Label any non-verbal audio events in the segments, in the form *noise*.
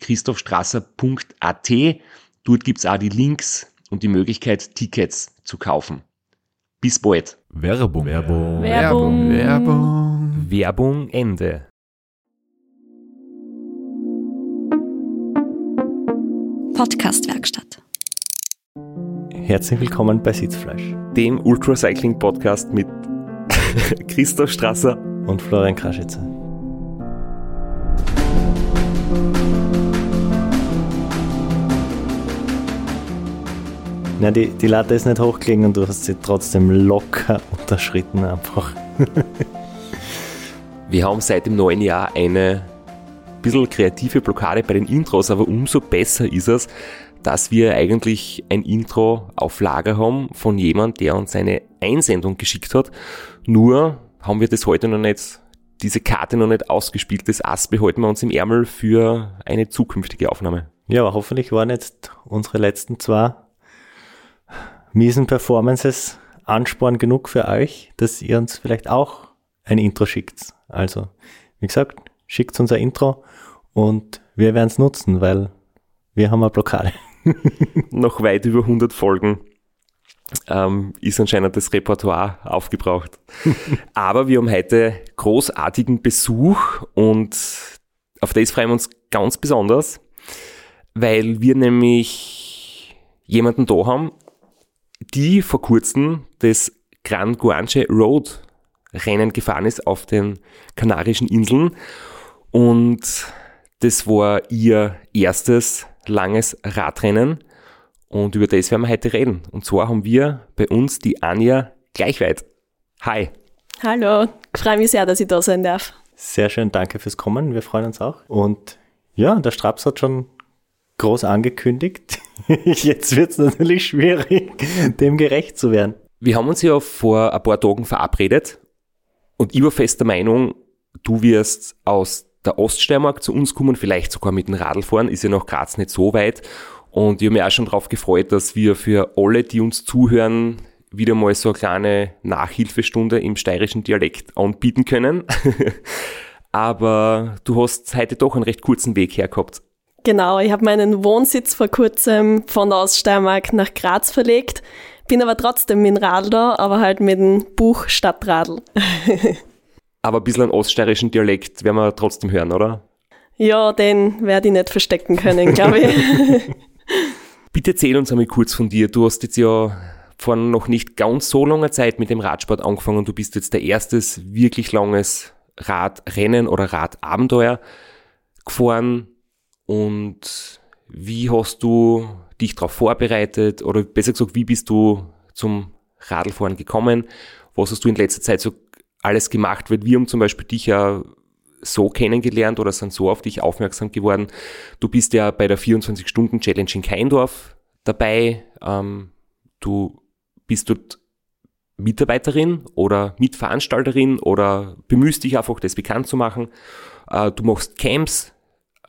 www.christophstrasser.at. Dort gibt's auch die Links und die Möglichkeit, Tickets zu kaufen. Bis bald. Werbung. Werbung. Werbung. Werbung. Werbung Ende. Podcastwerkstatt. Herzlich willkommen bei Sitzfleisch Dem Ultracycling Podcast mit *laughs* Christoph Strasser. und Florian Kraschitzer. Na, die, die Latte ist nicht hochgelegen und du hast sie trotzdem locker unterschritten einfach. *laughs* Wir haben seit dem neuen Jahr eine bisschen kreative Blockade bei den Intros, aber umso besser ist es, dass wir eigentlich ein Intro auf Lager haben von jemand, der uns eine Einsendung geschickt hat. Nur haben wir das heute noch nicht, diese Karte noch nicht ausgespielt. Das Ass behalten wir uns im Ärmel für eine zukünftige Aufnahme. Ja, aber hoffentlich waren jetzt unsere letzten zwei miesen Performances Ansporn genug für euch, dass ihr uns vielleicht auch ein Intro schickt. Also, wie gesagt, schickt uns ein Intro und wir werden es nutzen, weil wir haben eine Blockade. *laughs* Noch weit über 100 Folgen ähm, ist anscheinend das Repertoire aufgebraucht. *laughs* Aber wir haben heute großartigen Besuch und auf das freuen wir uns ganz besonders, weil wir nämlich jemanden da haben, die vor kurzem das Gran Guanche Road Rennen gefahren ist auf den Kanarischen Inseln und das war ihr erstes langes Radrennen und über das werden wir heute reden. Und zwar haben wir bei uns die Anja Gleichweit. Hi. Hallo, ich freue mich sehr, dass ich da sein darf. Sehr schön, danke fürs Kommen. Wir freuen uns auch. Und ja, der Straps hat schon groß angekündigt. *laughs* Jetzt wird es natürlich schwierig, dem gerecht zu werden. Wir haben uns ja vor ein paar Tagen verabredet und ich war fester Meinung, du wirst aus der Oststeiermark zu uns kommen, vielleicht sogar mit dem Radl fahren, ist ja nach Graz nicht so weit. Und ich habe mich auch schon darauf gefreut, dass wir für alle, die uns zuhören, wieder mal so eine kleine Nachhilfestunde im steirischen Dialekt anbieten können. *laughs* Aber du hast heute doch einen recht kurzen Weg hergehabt. Genau, ich habe meinen Wohnsitz vor kurzem von der Oststeiermark nach Graz verlegt, bin aber trotzdem mit dem Radl da, aber halt mit dem Buch Stadtradl. *laughs* Aber ein bisschen einen oststeirischen Dialekt werden wir trotzdem hören, oder? ja, den werde ich nicht verstecken können, glaube ich. *laughs* Bitte erzähl uns einmal kurz von dir. Du hast jetzt ja vor noch nicht ganz so langer Zeit mit dem Radsport angefangen und du bist jetzt der erstes wirklich langes Radrennen oder Radabenteuer gefahren. Und wie hast du dich darauf vorbereitet oder besser gesagt, wie bist du zum Radlfahren gekommen? Was hast du in letzter Zeit so alles gemacht? Weil wir haben zum Beispiel dich ja so kennengelernt oder sind so auf dich aufmerksam geworden. Du bist ja bei der 24-Stunden-Challenge in Keindorf dabei. Ähm, du bist dort Mitarbeiterin oder Mitveranstalterin oder bemühst dich einfach, das bekannt zu machen. Äh, du machst Camps,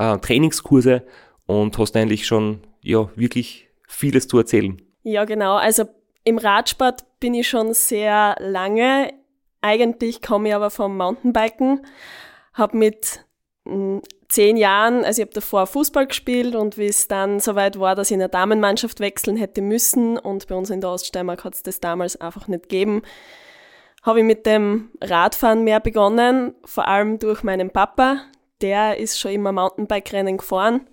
äh, Trainingskurse und hast eigentlich schon ja wirklich vieles zu erzählen. ja, genau. Also im Radsport bin ich schon sehr lange. Eigentlich komme ich aber vom Mountainbiken. Habe mit mm, zehn Jahren, also ich habe davor Fußball gespielt und wie es dann soweit war, dass ich in eine Damenmannschaft wechseln hätte müssen und bei uns in der Oststeiermark hat es das damals einfach nicht gegeben, habe ich mit dem Radfahren mehr begonnen, vor allem durch meinen Papa. Der ist schon immer Mountainbike-Rennen gefahren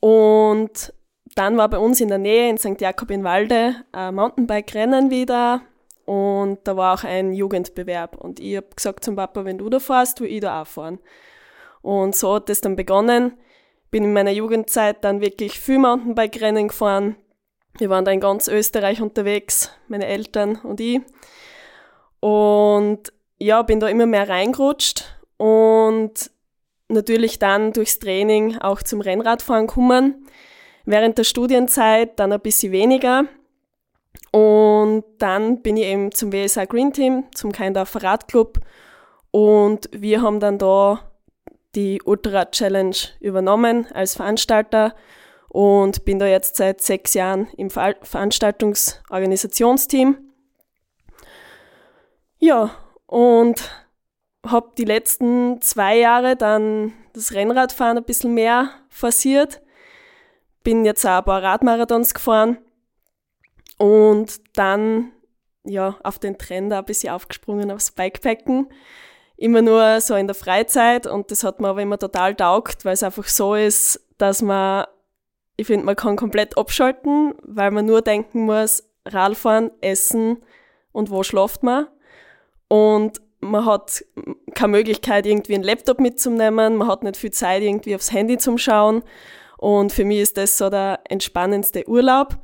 Und dann war bei uns in der Nähe in St. Jakob in Walde ein Mountainbike-Rennen wieder und da war auch ein Jugendbewerb. Und ich habe gesagt zum Papa, wenn du da fährst, will ich da auch fahren. Und so hat das dann begonnen. Bin in meiner Jugendzeit dann wirklich viel Mountainbike-Rennen gefahren. Wir waren da in ganz Österreich unterwegs, meine Eltern und ich. Und ja, bin da immer mehr reingerutscht und natürlich dann durchs Training auch zum Rennradfahren gekommen. Während der Studienzeit dann ein bisschen weniger. Und dann bin ich eben zum WSA Green Team, zum Keindorfer Radclub. Und wir haben dann da die Ultra Challenge übernommen als Veranstalter und bin da jetzt seit sechs Jahren im Ver Veranstaltungsorganisationsteam. Ja, und habe die letzten zwei Jahre dann das Rennradfahren ein bisschen mehr forciert. Bin jetzt auch ein paar Radmarathons gefahren und dann ja auf den Trend ein bisschen aufgesprungen aufs Bikepacken. Immer nur so in der Freizeit und das hat mir aber immer total taugt, weil es einfach so ist, dass man, ich finde, man kann komplett abschalten, weil man nur denken muss, Radfahren, Essen und wo schlaft man. Und man hat keine Möglichkeit, irgendwie einen Laptop mitzunehmen, man hat nicht viel Zeit, irgendwie aufs Handy zum Schauen. Und für mich ist das so der entspannendste Urlaub.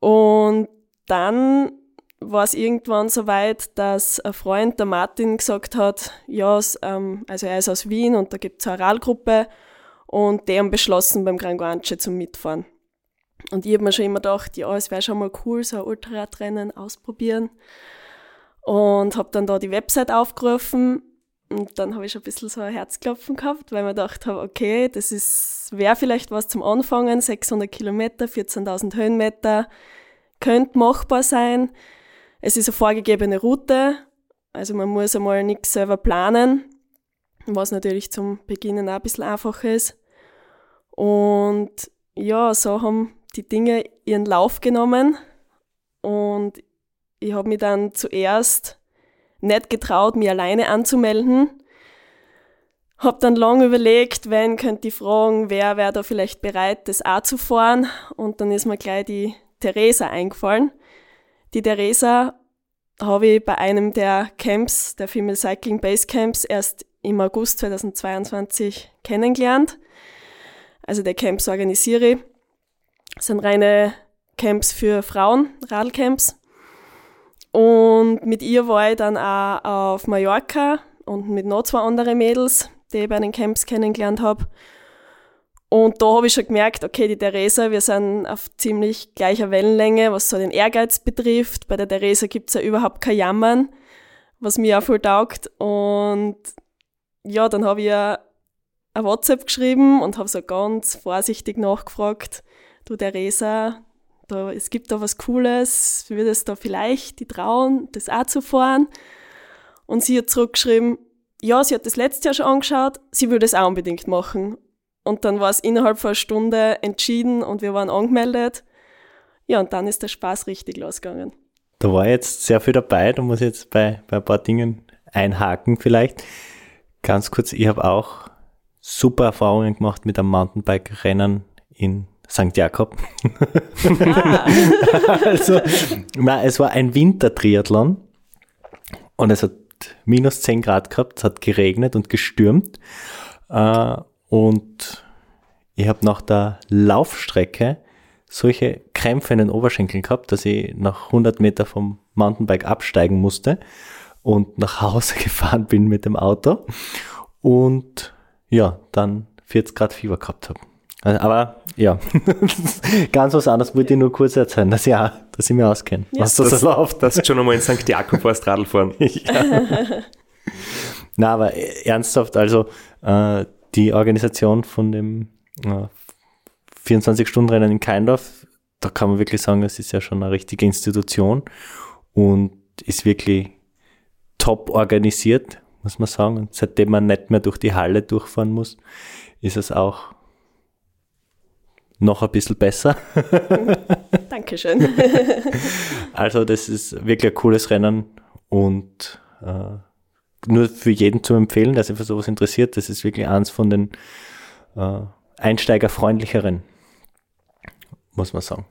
Und dann war es irgendwann so weit, dass ein Freund, der Martin, gesagt hat, ja, ähm, also er ist aus Wien und da gibt es eine Ralgruppe und die haben beschlossen, beim Gran Guanche zum Mitfahren. Und ich habe mir schon immer gedacht, ja, es wäre schon mal cool, so ein Ultraradrennen ausprobieren und habe dann da die Website aufgerufen und dann habe ich schon ein bisschen so ein Herzklopfen gehabt, weil mir gedacht habe, okay, das ist, wäre vielleicht was zum Anfangen, 600 Kilometer, 14.000 Höhenmeter, könnte machbar sein. Es ist eine vorgegebene Route, also man muss einmal nichts selber planen, was natürlich zum Beginnen auch ein bisschen einfacher ist. Und ja, so haben die Dinge ihren Lauf genommen und ich habe mich dann zuerst nicht getraut, mich alleine anzumelden. Habe dann lange überlegt, wenn könnte ich fragen, wer wäre da vielleicht bereit, das auch zu fahren. Und dann ist mir gleich die Theresa eingefallen. Die Theresa habe ich bei einem der Camps, der Female Cycling Base Camps, erst im August 2022 kennengelernt. Also der Camps organisiere ich. Das sind reine Camps für Frauen, Radlcamps. Und mit ihr war ich dann auch auf Mallorca und mit noch zwei anderen Mädels, die ich bei den Camps kennengelernt habe. Und da habe ich schon gemerkt, okay, die Theresa, wir sind auf ziemlich gleicher Wellenlänge, was so den Ehrgeiz betrifft. Bei der Theresa gibt es ja überhaupt kein Jammern, was mir auch voll taugt. Und ja, dann habe ich ihr ein WhatsApp geschrieben und habe so ganz vorsichtig nachgefragt, du Theresa, da, es gibt da was Cooles, würde es da vielleicht die trauen, das auch zu fahren? Und sie hat zurückgeschrieben, ja, sie hat das letztes Jahr schon angeschaut, sie würde es auch unbedingt machen. Und dann war es innerhalb von einer Stunde entschieden und wir waren angemeldet. Ja, und dann ist der Spaß richtig losgegangen. Da war jetzt sehr viel dabei, da muss ich jetzt bei, bei ein paar Dingen einhaken vielleicht. Ganz kurz, ich habe auch super Erfahrungen gemacht mit einem Mountainbike-Rennen in St. Jakob. Ah. *laughs* also, na, es war ein Wintertriathlon und es hat minus 10 Grad gehabt, es hat geregnet und gestürmt. Äh, und ich habe nach der Laufstrecke solche Krämpfe in den Oberschenkeln gehabt, dass ich nach 100 Meter vom Mountainbike absteigen musste und nach Hause *laughs* gefahren bin mit dem Auto und ja, dann 40 Grad Fieber gehabt habe. Aber ja, *laughs* ganz was anderes wollte ich nur kurz erzählen, dass, ja, dass ich mir auskenne, ja. was da so läuft. Das ist schon einmal in St. Jakob warst Radl fahren. *laughs* ja. Na, aber ernsthaft, also äh, die Organisation von dem äh, 24-Stunden-Rennen in Keindorf, da kann man wirklich sagen, das ist ja schon eine richtige Institution und ist wirklich top organisiert, muss man sagen. Und seitdem man nicht mehr durch die Halle durchfahren muss, ist es auch noch ein bisschen besser. *laughs* Dankeschön. *laughs* also das ist wirklich ein cooles Rennen und äh, nur für jeden zu empfehlen, der sich für sowas interessiert. Das ist wirklich eins von den äh, einsteigerfreundlicheren muss man sagen.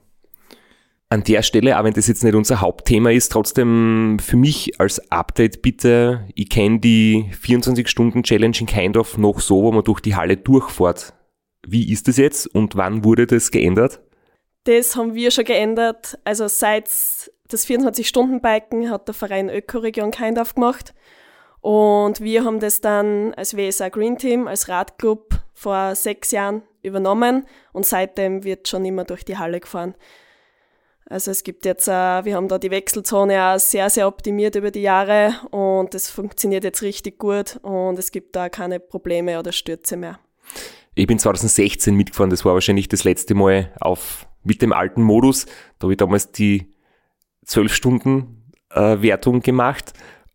An der Stelle, auch wenn das jetzt nicht unser Hauptthema ist, trotzdem für mich als Update bitte, ich kenne die 24-Stunden-Challenge in Kindorf noch so, wo man durch die Halle durchfährt. Wie ist das jetzt und wann wurde das geändert? Das haben wir schon geändert. Also seit das 24-Stunden-Biken hat der Verein Ökoregion Kindorf gemacht. Und wir haben das dann als WSA Green Team, als Radclub vor sechs Jahren übernommen und seitdem wird schon immer durch die Halle gefahren. Also es gibt jetzt, äh, wir haben da die Wechselzone auch sehr, sehr optimiert über die Jahre und das funktioniert jetzt richtig gut und es gibt da keine Probleme oder Stürze mehr. Ich bin 2016 mitgefahren, das war wahrscheinlich das letzte Mal auf, mit dem alten Modus. Da habe ich damals die 12 Stunden äh, Wertung gemacht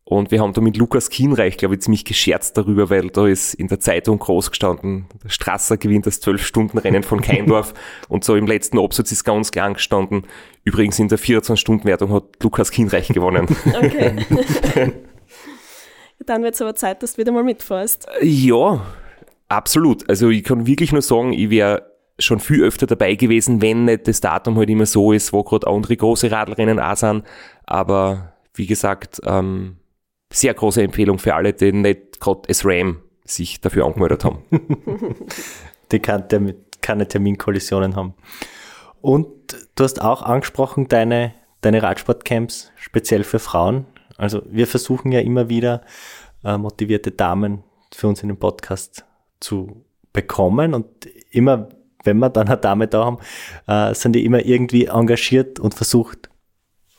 und wir haben da mit Lukas Kienreich, glaube ich, ziemlich gescherzt darüber, weil da ist in der Zeitung groß gestanden, der Strasser gewinnt das 12-Stunden-Rennen von Keindorf. *laughs* und so im letzten Absatz ist ganz klar gestanden, übrigens in der 24-Stunden-Wertung hat Lukas Kienreich gewonnen. Okay. *laughs* *laughs* Dann wird es aber Zeit, dass du wieder mal mitfährst. Ja, absolut. Also ich kann wirklich nur sagen, ich wäre schon viel öfter dabei gewesen, wenn nicht das Datum halt immer so ist, wo gerade andere große Radlrennen auch sind. Aber wie gesagt, ähm, sehr große Empfehlung für alle, die nicht gerade als RAM sich dafür angemeldet haben. *laughs* die keine, keine Terminkollisionen haben. Und du hast auch angesprochen, deine, deine Radsportcamps speziell für Frauen. Also wir versuchen ja immer wieder äh, motivierte Damen für uns in den Podcast zu bekommen und immer, wenn wir dann eine Dame da haben, äh, sind die immer irgendwie engagiert und versucht,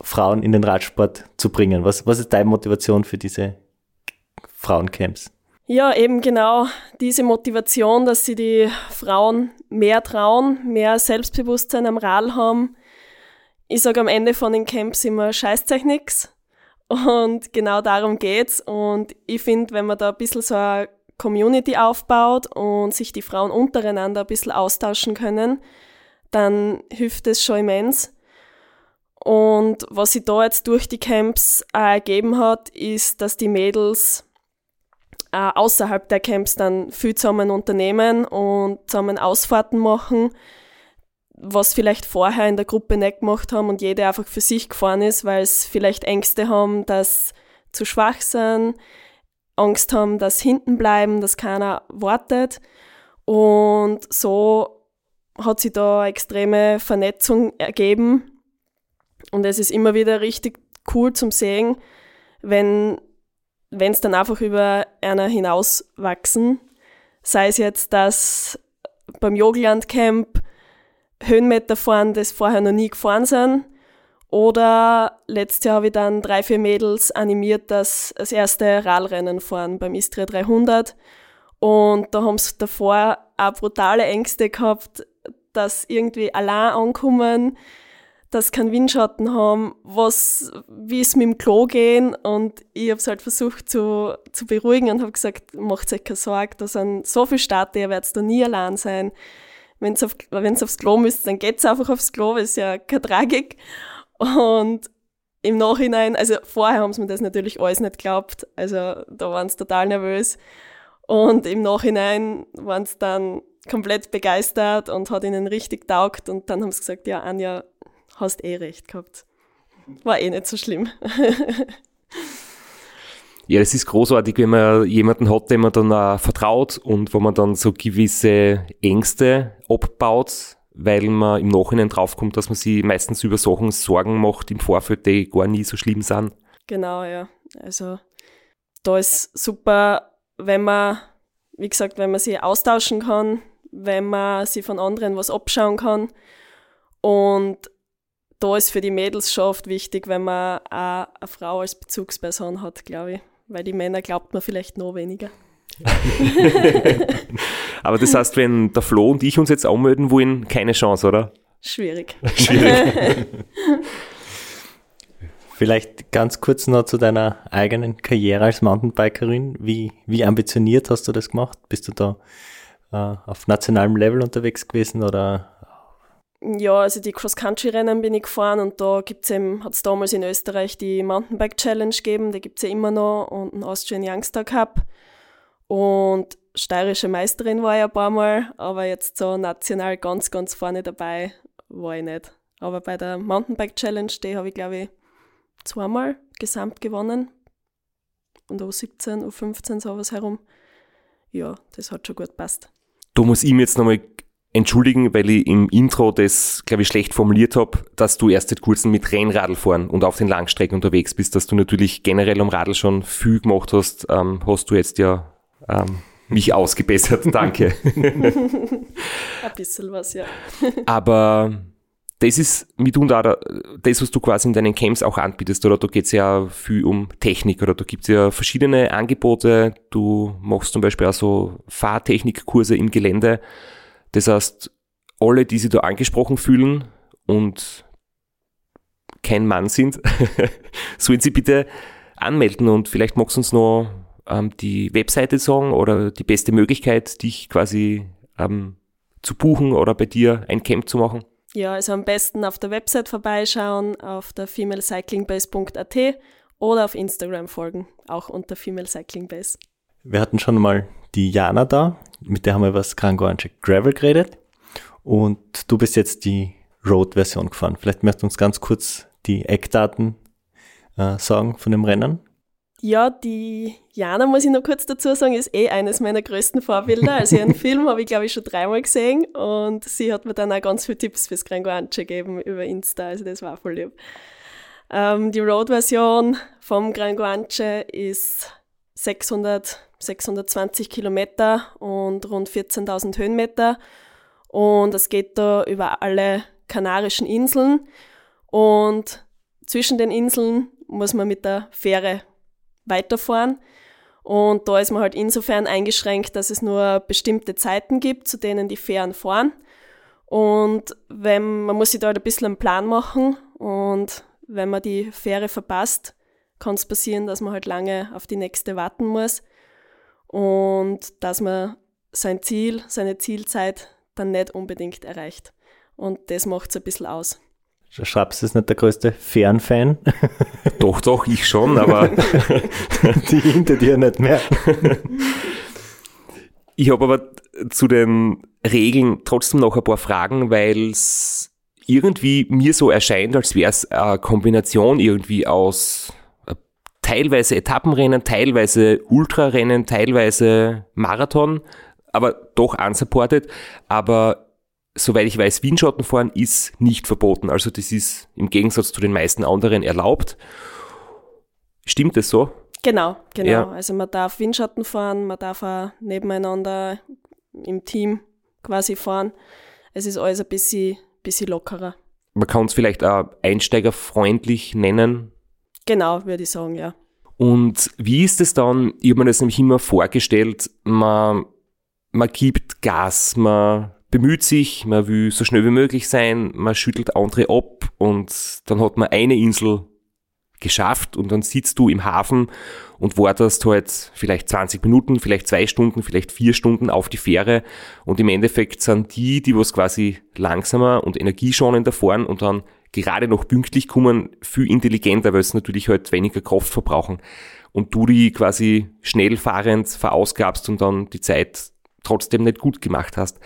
Frauen in den Radsport zu bringen? Was, was ist deine Motivation für diese Frauencamps? Ja, eben genau diese Motivation, dass sie die Frauen mehr trauen, mehr Selbstbewusstsein am Rad haben. Ich sage am Ende von den Camps immer scheißt nix. Und genau darum geht's. Und ich finde, wenn man da ein bisschen so eine Community aufbaut und sich die Frauen untereinander ein bisschen austauschen können, dann hilft es schon immens. Und was sich da jetzt durch die Camps äh, ergeben hat, ist, dass die Mädels äh, außerhalb der Camps dann viel zusammen unternehmen und zusammen Ausfahrten machen, was vielleicht vorher in der Gruppe nicht gemacht haben und jede einfach für sich gefahren ist, weil es vielleicht Ängste haben, dass zu schwach sind, Angst haben, dass hinten bleiben, dass keiner wartet. Und so hat sich da extreme Vernetzung ergeben und es ist immer wieder richtig cool zum Sehen, wenn wenn es dann einfach über einer hinauswachsen. Sei es jetzt, dass beim Jogland Camp Höhenmeter fahren, das vorher noch nie gefahren sind. Oder letztes Jahr habe ich dann drei, vier Mädels animiert, dass das erste Radrennen fahren beim Istria 300. Und da haben sie davor auch brutale Ängste gehabt, dass irgendwie allein ankommen, dass keinen Windschatten haben, was, wie es mit dem Klo gehen und ich habe es halt versucht zu, zu beruhigen und habe gesagt, macht euch keine Sorge, da sind so viele Staaten, ihr werdet da nie allein sein. Wenn ihr auf, wenn's aufs Klo müsst, dann geht's einfach aufs Klo, ist ja keine Tragik. Und im Nachhinein, also vorher haben sie mir das natürlich alles nicht geglaubt, also da waren sie total nervös. Und im Nachhinein waren sie dann komplett begeistert und hat ihnen richtig taugt und dann haben sie gesagt, ja Anja, hast eh recht gehabt. War eh nicht so schlimm. *laughs* Ja, es ist großartig, wenn man jemanden hat, dem man dann auch vertraut und wo man dann so gewisse Ängste abbaut, weil man im Nachhinein draufkommt, dass man sich meistens über Sachen Sorgen macht im Vorfeld, die gar nie so schlimm sind. Genau, ja. Also da ist super, wenn man, wie gesagt, wenn man sich austauschen kann, wenn man sich von anderen was abschauen kann und da ist für die Mädels schon oft wichtig, wenn man auch eine Frau als Bezugsperson hat, glaube ich. Weil die Männer glaubt man vielleicht noch weniger. *laughs* Aber das heißt, wenn der Flo und ich uns jetzt anmelden wollen, keine Chance, oder? Schwierig. Schwierig. *laughs* Vielleicht ganz kurz noch zu deiner eigenen Karriere als Mountainbikerin. Wie, wie ambitioniert hast du das gemacht? Bist du da äh, auf nationalem Level unterwegs gewesen oder ja, also die Cross-Country-Rennen bin ich gefahren und da gibt's eben, hat's damals in Österreich die Mountainbike-Challenge gegeben, die gibt's ja immer noch und einen Austrian Youngster Cup. Und steirische Meisterin war ich ein paar Mal, aber jetzt so national ganz, ganz vorne dabei war ich nicht. Aber bei der Mountainbike Challenge, die habe ich, glaube ich, zweimal gesamt gewonnen. Und U17, U15, sowas herum. Ja, das hat schon gut passt. Da muss ich mir jetzt nochmal entschuldigen, weil ich im Intro das, glaube ich, schlecht formuliert habe, dass du erst seit kurzem mit Rennradl fahren und auf den Langstrecken unterwegs bist, dass du natürlich generell am Radl schon viel gemacht hast, ähm, hast du jetzt ja ähm, mich ausgebessert. *laughs* Danke. *laughs* Ein bisschen was, ja. *laughs* Aber das ist mitunter das, was du quasi in deinen Camps auch anbietest, oder? Da geht es ja viel um Technik, oder? Da gibt es ja verschiedene Angebote. Du machst zum Beispiel auch so Fahrtechnikkurse im Gelände. Das heißt, alle, die sich da angesprochen fühlen und kein Mann sind, sollen sie bitte anmelden und vielleicht magst du uns noch ähm, die Webseite sagen oder die beste Möglichkeit, dich quasi ähm, zu buchen oder bei dir ein Camp zu machen. Ja, also am besten auf der Website vorbeischauen, auf der femalecyclingbase.at oder auf Instagram folgen, auch unter femalecyclingbase. Wir hatten schon mal die Jana da, mit der haben wir über das Grangoanche Gravel geredet und du bist jetzt die Road-Version gefahren. Vielleicht möchtest du uns ganz kurz die Eckdaten äh, sagen von dem Rennen. Ja, die Jana, muss ich noch kurz dazu sagen, ist eh eines meiner größten Vorbilder. Also ihren *laughs* Film habe ich, glaube ich, schon dreimal gesehen und sie hat mir dann auch ganz viele Tipps fürs Granguanche gegeben über Insta, also das war voll lieb. Ähm, die Road-Version vom Granguanche ist 600, 620 Kilometer und rund 14.000 Höhenmeter und es geht da über alle Kanarischen Inseln und zwischen den Inseln muss man mit der Fähre weiterfahren. Und da ist man halt insofern eingeschränkt, dass es nur bestimmte Zeiten gibt, zu denen die Fähren fahren. Und wenn, man muss sich da halt ein bisschen einen Plan machen und wenn man die Fähre verpasst, kann es passieren, dass man halt lange auf die nächste warten muss und dass man sein Ziel, seine Zielzeit dann nicht unbedingt erreicht. Und das macht es ein bisschen aus. Schraps ist nicht der größte Fernfan. *laughs* Doch, doch, ich schon, aber *laughs* die hinter dir nicht mehr. Ich habe aber zu den Regeln trotzdem noch ein paar Fragen, weil es irgendwie mir so erscheint, als wäre es eine Kombination irgendwie aus äh, teilweise Etappenrennen, teilweise Ultrarennen, teilweise Marathon, aber doch unsupported. Aber soweit ich weiß, Windschattenfahren ist nicht verboten. Also das ist im Gegensatz zu den meisten anderen erlaubt. Stimmt das so? Genau, genau. Ja. Also man darf Windschatten fahren, man darf auch nebeneinander im Team quasi fahren. Es ist alles ein bisschen, bisschen lockerer. Man kann es vielleicht auch einsteigerfreundlich nennen. Genau, würde ich sagen, ja. Und wie ist es dann? Ich habe mir das nämlich immer vorgestellt, man, man gibt Gas, man bemüht sich, man will so schnell wie möglich sein, man schüttelt andere ab und dann hat man eine Insel geschafft und dann sitzt du im Hafen und wartest halt vielleicht 20 Minuten, vielleicht zwei Stunden, vielleicht vier Stunden auf die Fähre und im Endeffekt sind die, die was quasi langsamer und energieschonender fahren und dann gerade noch pünktlich kommen, viel intelligenter, weil es natürlich halt weniger Kraft verbrauchen und du die quasi schnell fahrend verausgabst und dann die Zeit trotzdem nicht gut gemacht hast.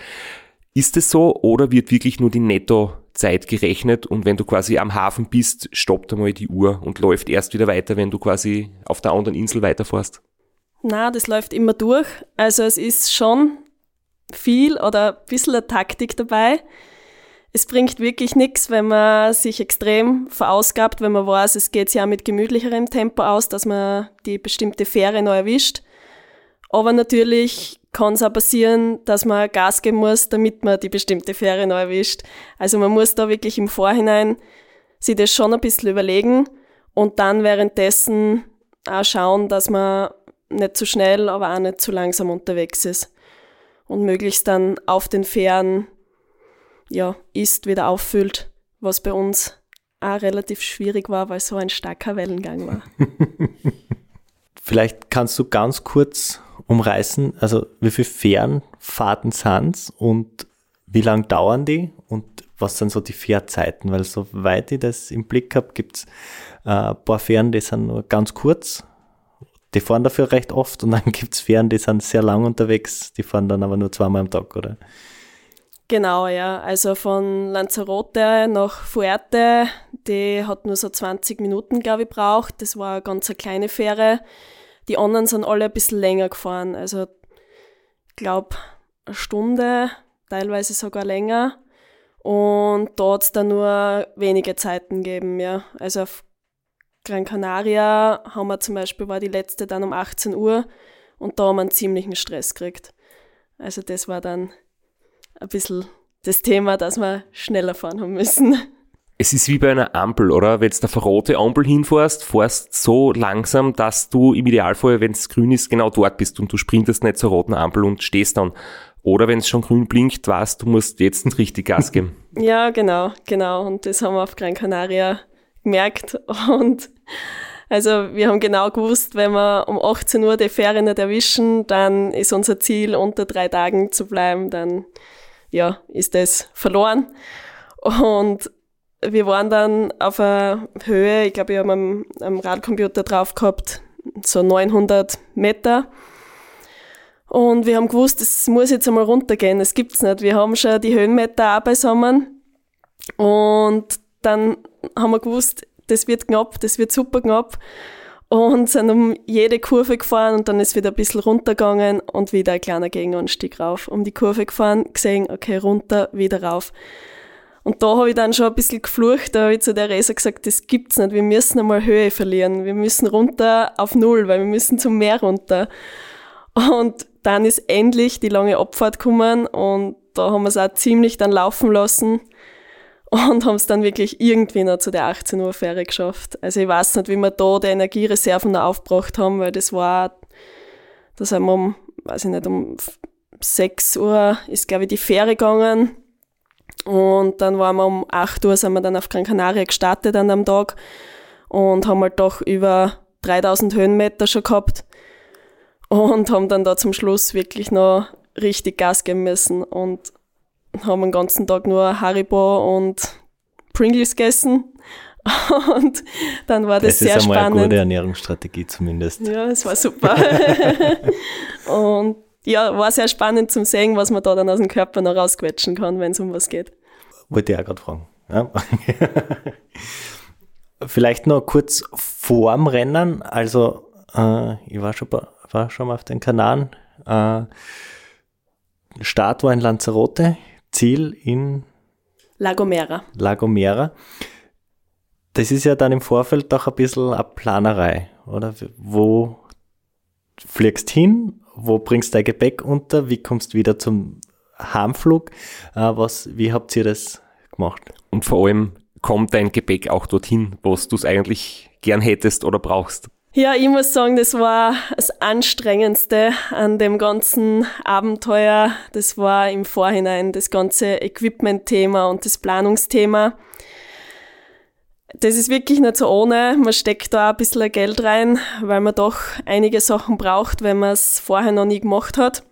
Ist es so oder wird wirklich nur die Nettozeit gerechnet und wenn du quasi am Hafen bist, stoppt einmal die Uhr und läuft erst wieder weiter, wenn du quasi auf der anderen Insel weiterfährst? Na, das läuft immer durch. Also es ist schon viel oder ein bisschen eine Taktik dabei. Es bringt wirklich nichts, wenn man sich extrem verausgabt, wenn man weiß, es geht ja mit gemütlicherem Tempo aus, dass man die bestimmte Fähre neu erwischt. Aber natürlich kann es auch passieren, dass man Gas geben muss, damit man die bestimmte Fähre neu erwischt. Also man muss da wirklich im Vorhinein sich das schon ein bisschen überlegen und dann währenddessen auch schauen, dass man nicht zu schnell, aber auch nicht zu langsam unterwegs ist. Und möglichst dann auf den Fähren, ja, ist, wieder auffüllt, was bei uns auch relativ schwierig war, weil so ein starker Wellengang war. *laughs* Vielleicht kannst du ganz kurz umreißen, also wie viele Fährenfahrten sind und wie lang dauern die und was sind so die Fährzeiten? Weil soweit ich das im Blick habe, gibt es äh, ein paar Fähren, die sind nur ganz kurz, die fahren dafür recht oft und dann *laughs* gibt es Fähren, die sind sehr lang unterwegs, die fahren dann aber nur zweimal am Tag, oder? Genau, ja. Also von Lanzarote nach Fuerte, die hat nur so 20 Minuten, glaube ich, braucht. Das war eine ganz eine kleine Fähre. Die anderen sind alle ein bisschen länger gefahren. Also, ich glaube, eine Stunde, teilweise sogar länger. Und dort dann nur wenige Zeiten gegeben, ja. Also auf Gran Canaria haben wir zum Beispiel, war die letzte dann um 18 Uhr und da haben wir einen ziemlichen Stress gekriegt. Also das war dann ein bisschen das Thema, dass wir schneller fahren haben müssen. Es ist wie bei einer Ampel, oder? Wenn du auf eine rote Ampel hinfährst, fährst so langsam, dass du im Idealfall, wenn es grün ist, genau dort bist und du sprintest nicht zur roten Ampel und stehst dann. Oder wenn es schon grün blinkt, weißt du, musst jetzt nicht richtig Gas geben. *laughs* ja, genau, genau. Und das haben wir auf Gran Canaria gemerkt. Und also wir haben genau gewusst, wenn wir um 18 Uhr die Fähre nicht erwischen, dann ist unser Ziel, unter drei Tagen zu bleiben. Dann ja, ist das verloren. Und wir waren dann auf einer Höhe, ich glaube, ich habe am, am Radcomputer drauf gehabt, so 900 Meter. Und wir haben gewusst, es muss jetzt einmal runtergehen, das gibt's nicht. Wir haben schon die Höhenmeter auch beisammen. Und dann haben wir gewusst, das wird knapp, das wird super knapp und sind um jede Kurve gefahren und dann ist wieder ein bisschen runtergegangen und wieder ein kleiner Gegenanstieg rauf. Um die Kurve gefahren, gesehen, okay, runter, wieder rauf. Und da habe ich dann schon ein bisschen geflucht, da habe ich zu der Racer gesagt, das gibt's nicht, wir müssen einmal Höhe verlieren, wir müssen runter auf Null, weil wir müssen zum Meer runter. Und dann ist endlich die lange Abfahrt gekommen und da haben wir es auch ziemlich dann laufen lassen und haben es dann wirklich irgendwie noch zu der 18 Uhr Fähre geschafft. Also ich weiß nicht, wie wir da die Energiereserven noch aufgebracht haben, weil das war, da sind wir um, weiß ich nicht, um 6 Uhr ist, glaube ich, die Fähre gegangen. Und dann waren wir um 8 Uhr, sind wir dann auf Gran Canaria gestartet an dem Tag und haben halt doch über 3000 Höhenmeter schon gehabt und haben dann da zum Schluss wirklich noch richtig Gas geben müssen und haben den ganzen Tag nur Haribo und Pringles gegessen. *laughs* Und dann war das, das sehr spannend. Das ist einmal eine gute Ernährungsstrategie zumindest. Ja, es war super. *laughs* *laughs* und ja, war sehr spannend zum sehen, was man da dann aus dem Körper noch rausquetschen kann, wenn es um was geht. Wollte ich auch gerade fragen. Ja. *laughs* Vielleicht noch kurz vorm Rennen. Also, äh, ich war schon, war schon mal auf den Kanaren. Äh, Start war in Lanzarote. Ziel in Lagomera. Lagomera. Das ist ja dann im Vorfeld doch ein bisschen eine Planerei, oder? Wo fliegst hin? Wo bringst du dein Gepäck unter? Wie kommst du wieder zum Heimflug? Äh, was, wie habt ihr das gemacht? Und vor allem kommt dein Gepäck auch dorthin, wo du es eigentlich gern hättest oder brauchst? Ja, ich muss sagen, das war das Anstrengendste an dem ganzen Abenteuer. Das war im Vorhinein das ganze Equipment-Thema und das Planungsthema. Das ist wirklich nicht so ohne. Man steckt da ein bisschen Geld rein, weil man doch einige Sachen braucht, wenn man es vorher noch nie gemacht hat.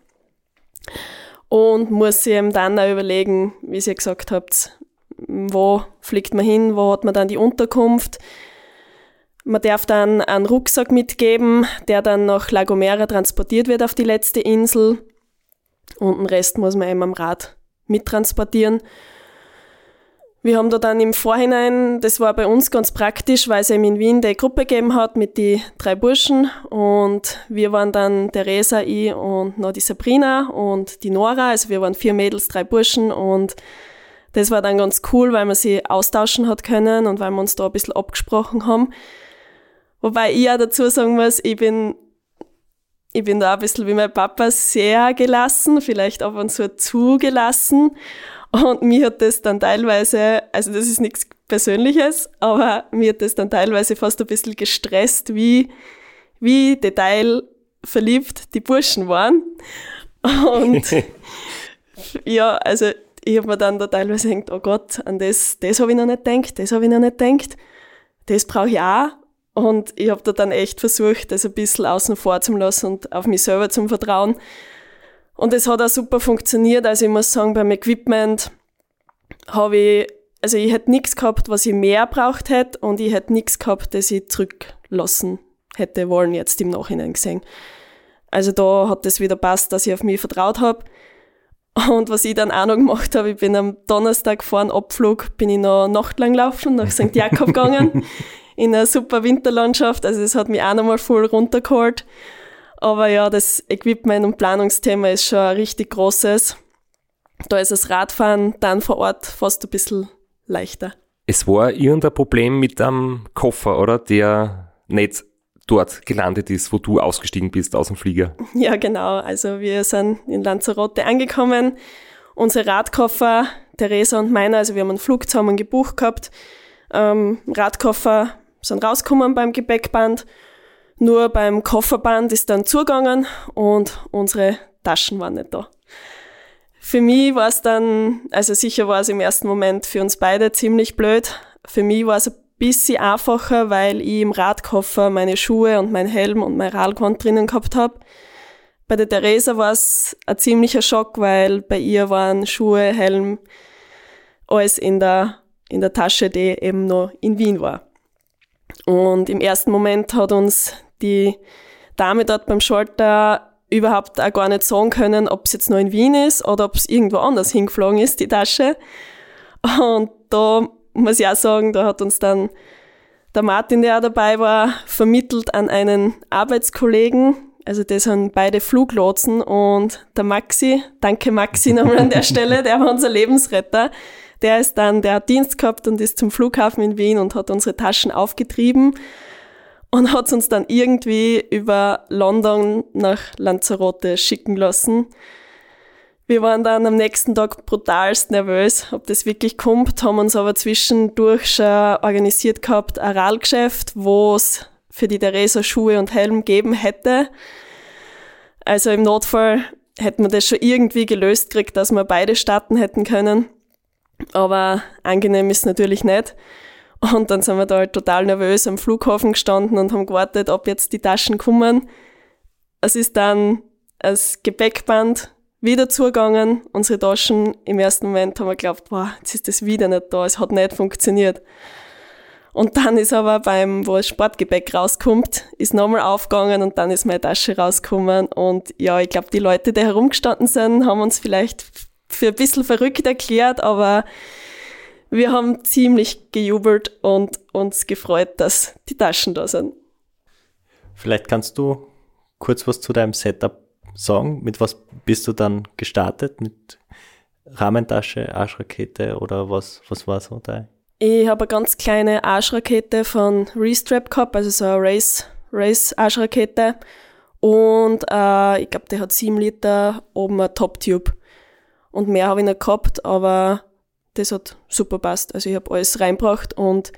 Und muss sich eben dann auch überlegen, wie ihr gesagt habt, wo fliegt man hin, wo hat man dann die Unterkunft, man darf dann einen Rucksack mitgeben, der dann nach La Gomera transportiert wird auf die letzte Insel. Und den Rest muss man eben am Rad mittransportieren. Wir haben da dann im Vorhinein, das war bei uns ganz praktisch, weil es eben in Wien die Gruppe gegeben hat mit die drei Burschen und wir waren dann Theresa, ich und noch die Sabrina und die Nora, also wir waren vier Mädels, drei Burschen und das war dann ganz cool, weil man sie austauschen hat können und weil wir uns da ein bisschen abgesprochen haben. Wobei ich ja dazu sagen muss, ich bin, ich bin da ein bisschen wie mein Papa sehr gelassen, vielleicht ab und zu zugelassen. Und mir hat das dann teilweise, also das ist nichts Persönliches, aber mir hat das dann teilweise fast ein bisschen gestresst, wie, wie detailverliebt die Burschen waren. Und *laughs* ja, also ich habe mir dann da teilweise gedacht, oh Gott, an das, das habe ich noch nicht gedacht, das habe ich noch nicht gedacht, das brauche ich auch. Und ich habe da dann echt versucht, das ein bisschen außen vor zu lassen und auf mich selber zu vertrauen. Und es hat auch super funktioniert. Also ich muss sagen, beim Equipment habe ich, also ich hätte nichts gehabt, was ich mehr braucht hätte und ich hätte nichts gehabt, das ich zurücklassen hätte wollen, jetzt im Nachhinein gesehen. Also da hat es wieder passt, dass ich auf mich vertraut habe. Und was ich dann auch noch gemacht habe, ich bin am Donnerstag vor dem Abflug, bin ich noch nachtlang laufen, nach St. Jakob gegangen, *laughs* in einer super Winterlandschaft. Also es hat mich auch nochmal voll runtergeholt. Aber ja, das Equipment- und Planungsthema ist schon ein richtig großes. Da ist das Radfahren dann vor Ort fast ein bisschen leichter. Es war irgendein Problem mit einem Koffer, oder? Der nicht dort gelandet ist, wo du ausgestiegen bist aus dem Flieger. Ja, genau. Also wir sind in Lanzarote angekommen. Unsere Radkoffer, Theresa und meiner, also wir haben einen Flug zusammen gebucht gehabt. Ähm, Radkoffer sind rausgekommen beim Gepäckband. Nur beim Kofferband ist dann zugegangen und unsere Taschen waren nicht da. Für mich war es dann, also sicher war es im ersten Moment für uns beide ziemlich blöd. Für mich war es ein bisschen einfacher, weil ich im Radkoffer meine Schuhe und mein Helm und mein Radgewand drinnen gehabt habe. Bei der Theresa war es ein ziemlicher Schock, weil bei ihr waren Schuhe, Helm, alles in der, in der Tasche, die eben noch in Wien war. Und im ersten Moment hat uns die Dame dort beim Schalter überhaupt auch gar nicht sagen können, ob es jetzt noch in Wien ist oder ob es irgendwo anders hingeflogen ist, die Tasche. Und da muss ich auch sagen, da hat uns dann der Martin, der auch dabei war, vermittelt an einen Arbeitskollegen. Also das sind beide Fluglotsen und der Maxi, danke Maxi nochmal an der *laughs* Stelle, der war unser Lebensretter. Der ist dann, der hat Dienst gehabt und ist zum Flughafen in Wien und hat unsere Taschen aufgetrieben und hat uns dann irgendwie über London nach Lanzarote schicken lassen. Wir waren dann am nächsten Tag brutalst nervös, ob das wirklich kommt, haben uns aber zwischendurch schon organisiert gehabt, ein Rallgeschäft, wo es für die Theresa Schuhe und Helm geben hätte. Also im Notfall hätten wir das schon irgendwie gelöst gekriegt, dass wir beide starten hätten können. Aber angenehm ist natürlich nicht. Und dann sind wir da halt total nervös am Flughafen gestanden und haben gewartet, ob jetzt die Taschen kommen. Es ist dann das Gepäckband wieder zugegangen. Unsere Taschen im ersten Moment haben wir geglaubt, boah, jetzt ist das wieder nicht da. Es hat nicht funktioniert. Und dann ist aber beim, wo das Sportgepäck rauskommt, ist nochmal aufgegangen und dann ist meine Tasche rausgekommen. Und ja, ich glaube, die Leute, die herumgestanden sind, haben uns vielleicht für ein bisschen verrückt erklärt, aber wir haben ziemlich gejubelt und uns gefreut, dass die Taschen da sind. Vielleicht kannst du kurz was zu deinem Setup sagen. Mit was bist du dann gestartet? Mit Rahmentasche, Arschrakete oder was, was war so da? Ich habe eine ganz kleine Arschrakete von Restrap gehabt, also so eine Race, Race Arschrakete. Und äh, ich glaube, die hat 7 Liter, oben ein Top-Tube. Und mehr habe ich nicht gehabt, aber das hat super passt. Also ich habe alles reinbracht und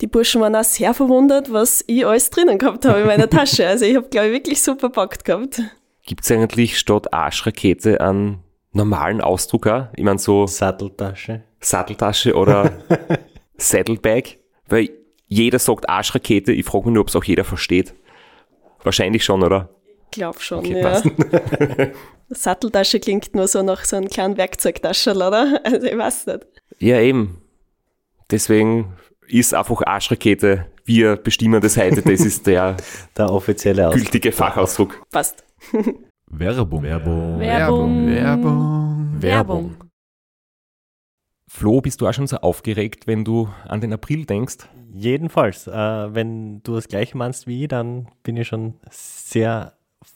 die Burschen waren auch sehr verwundert, was ich alles drinnen gehabt habe in meiner *laughs* Tasche. Also ich habe, glaube ich, wirklich super packt gehabt. Gibt es eigentlich statt Arschrakete einen normalen Ausdruck auch? Ich meine so Satteltasche. Satteltasche oder *laughs* Saddlebag? Weil jeder sagt Arschrakete, ich frage mich nur, ob es auch jeder versteht. Wahrscheinlich schon, oder? Ich glaube schon, Okay, ja. *laughs* Satteltasche klingt nur so nach so einem kleinen Werkzeugtasche, oder? *laughs* Also ich weiß nicht. Ja, eben. Deswegen ist einfach Arschrakete, wir bestimmen das heute, das ist der *laughs* Der offizielle Ausdruck. gültige Fachausdruck. Passt. Werbung. Werbung. Werbung. Werbung. Werbung. Flo, bist du auch schon so aufgeregt, wenn du an den April denkst? Jedenfalls, äh, wenn du das gleiche meinst wie ich, dann bin ich schon sehr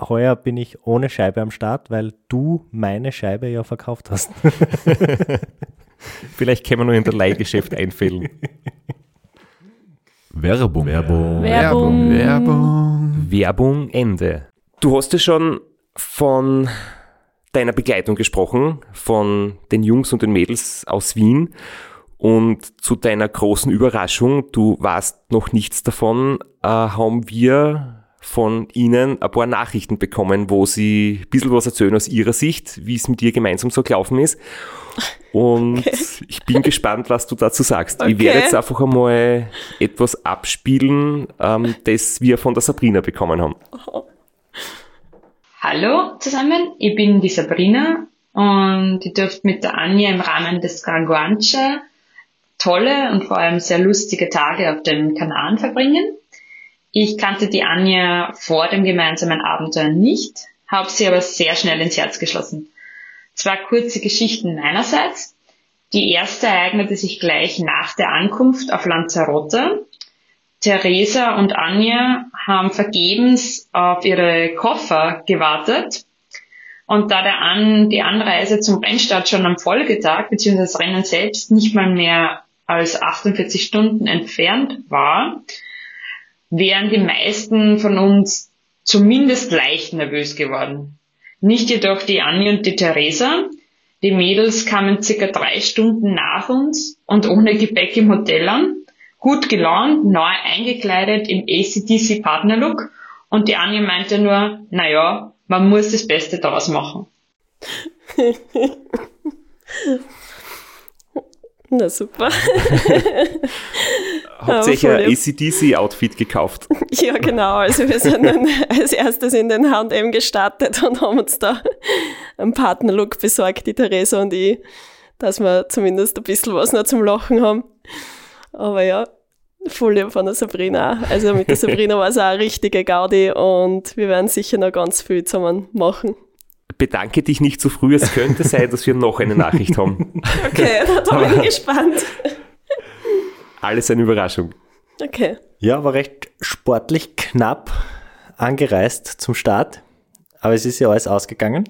Heuer bin ich ohne Scheibe am Start, weil du meine Scheibe ja verkauft hast. *laughs* Vielleicht können wir nur in der Leihgeschäft einfällen. Werbung. Werbung. Werbung. Werbung. Werbung Ende. Du hast ja schon von deiner Begleitung gesprochen, von den Jungs und den Mädels aus Wien. Und zu deiner großen Überraschung, du warst noch nichts davon, äh, haben wir von ihnen ein paar Nachrichten bekommen, wo sie ein bisschen was erzählen aus ihrer Sicht, wie es mit dir gemeinsam so gelaufen ist. Und Okay. ich bin gespannt, was du dazu sagst. Ich Okay. werde jetzt einfach einmal etwas abspielen, ähm, das wir von der Sabrina bekommen haben. Hallo zusammen, ich bin die Sabrina und ich durfte mit der Anja im Rahmen des Granguancha tolle und vor allem sehr lustige Tage auf den Kanaren verbringen. Ich kannte die Anja vor dem gemeinsamen Abenteuer nicht, habe sie aber sehr schnell ins Herz geschlossen. Zwei kurze Geschichten meinerseits. Die erste ereignete sich gleich nach der Ankunft auf Lanzarote. Theresa und Anja haben vergebens auf ihre Koffer gewartet. Und da der An die Anreise zum Rennstart schon am Folgetag bzw. das Rennen selbst nicht mal mehr als 48 Stunden entfernt war, wären die meisten von uns zumindest leicht nervös geworden. Nicht jedoch die Anja und die Theresa. Die Mädels kamen circa drei Stunden nach uns und ohne Gepäck im Hotel an gut gelaunt, neu eingekleidet im ACDC Partnerlook und die Anja meinte nur, naja, man muss das Beste daraus machen. *laughs* Na super. *laughs* Hauptsächlich ein. ACDC-Outfit gekauft. *laughs* Ja, genau. Also wir sind dann *laughs* als erstes in den H&M gestartet und haben uns da einen Partnerlook besorgt, die Theresa und ich, dass wir zumindest ein bisschen was noch zum Lachen haben. Aber ja, voll lieb von der Sabrina. Also mit der Sabrina war es auch eine richtige Gaudi und wir werden sicher noch ganz viel zusammen machen. Bedanke dich nicht zu früh, es könnte sein, dass wir noch eine Nachricht haben. Okay, *laughs* da bin ich gespannt. Alles eine Überraschung. Okay. Ja, war recht sportlich knapp angereist zum Start, aber es ist ja alles ausgegangen.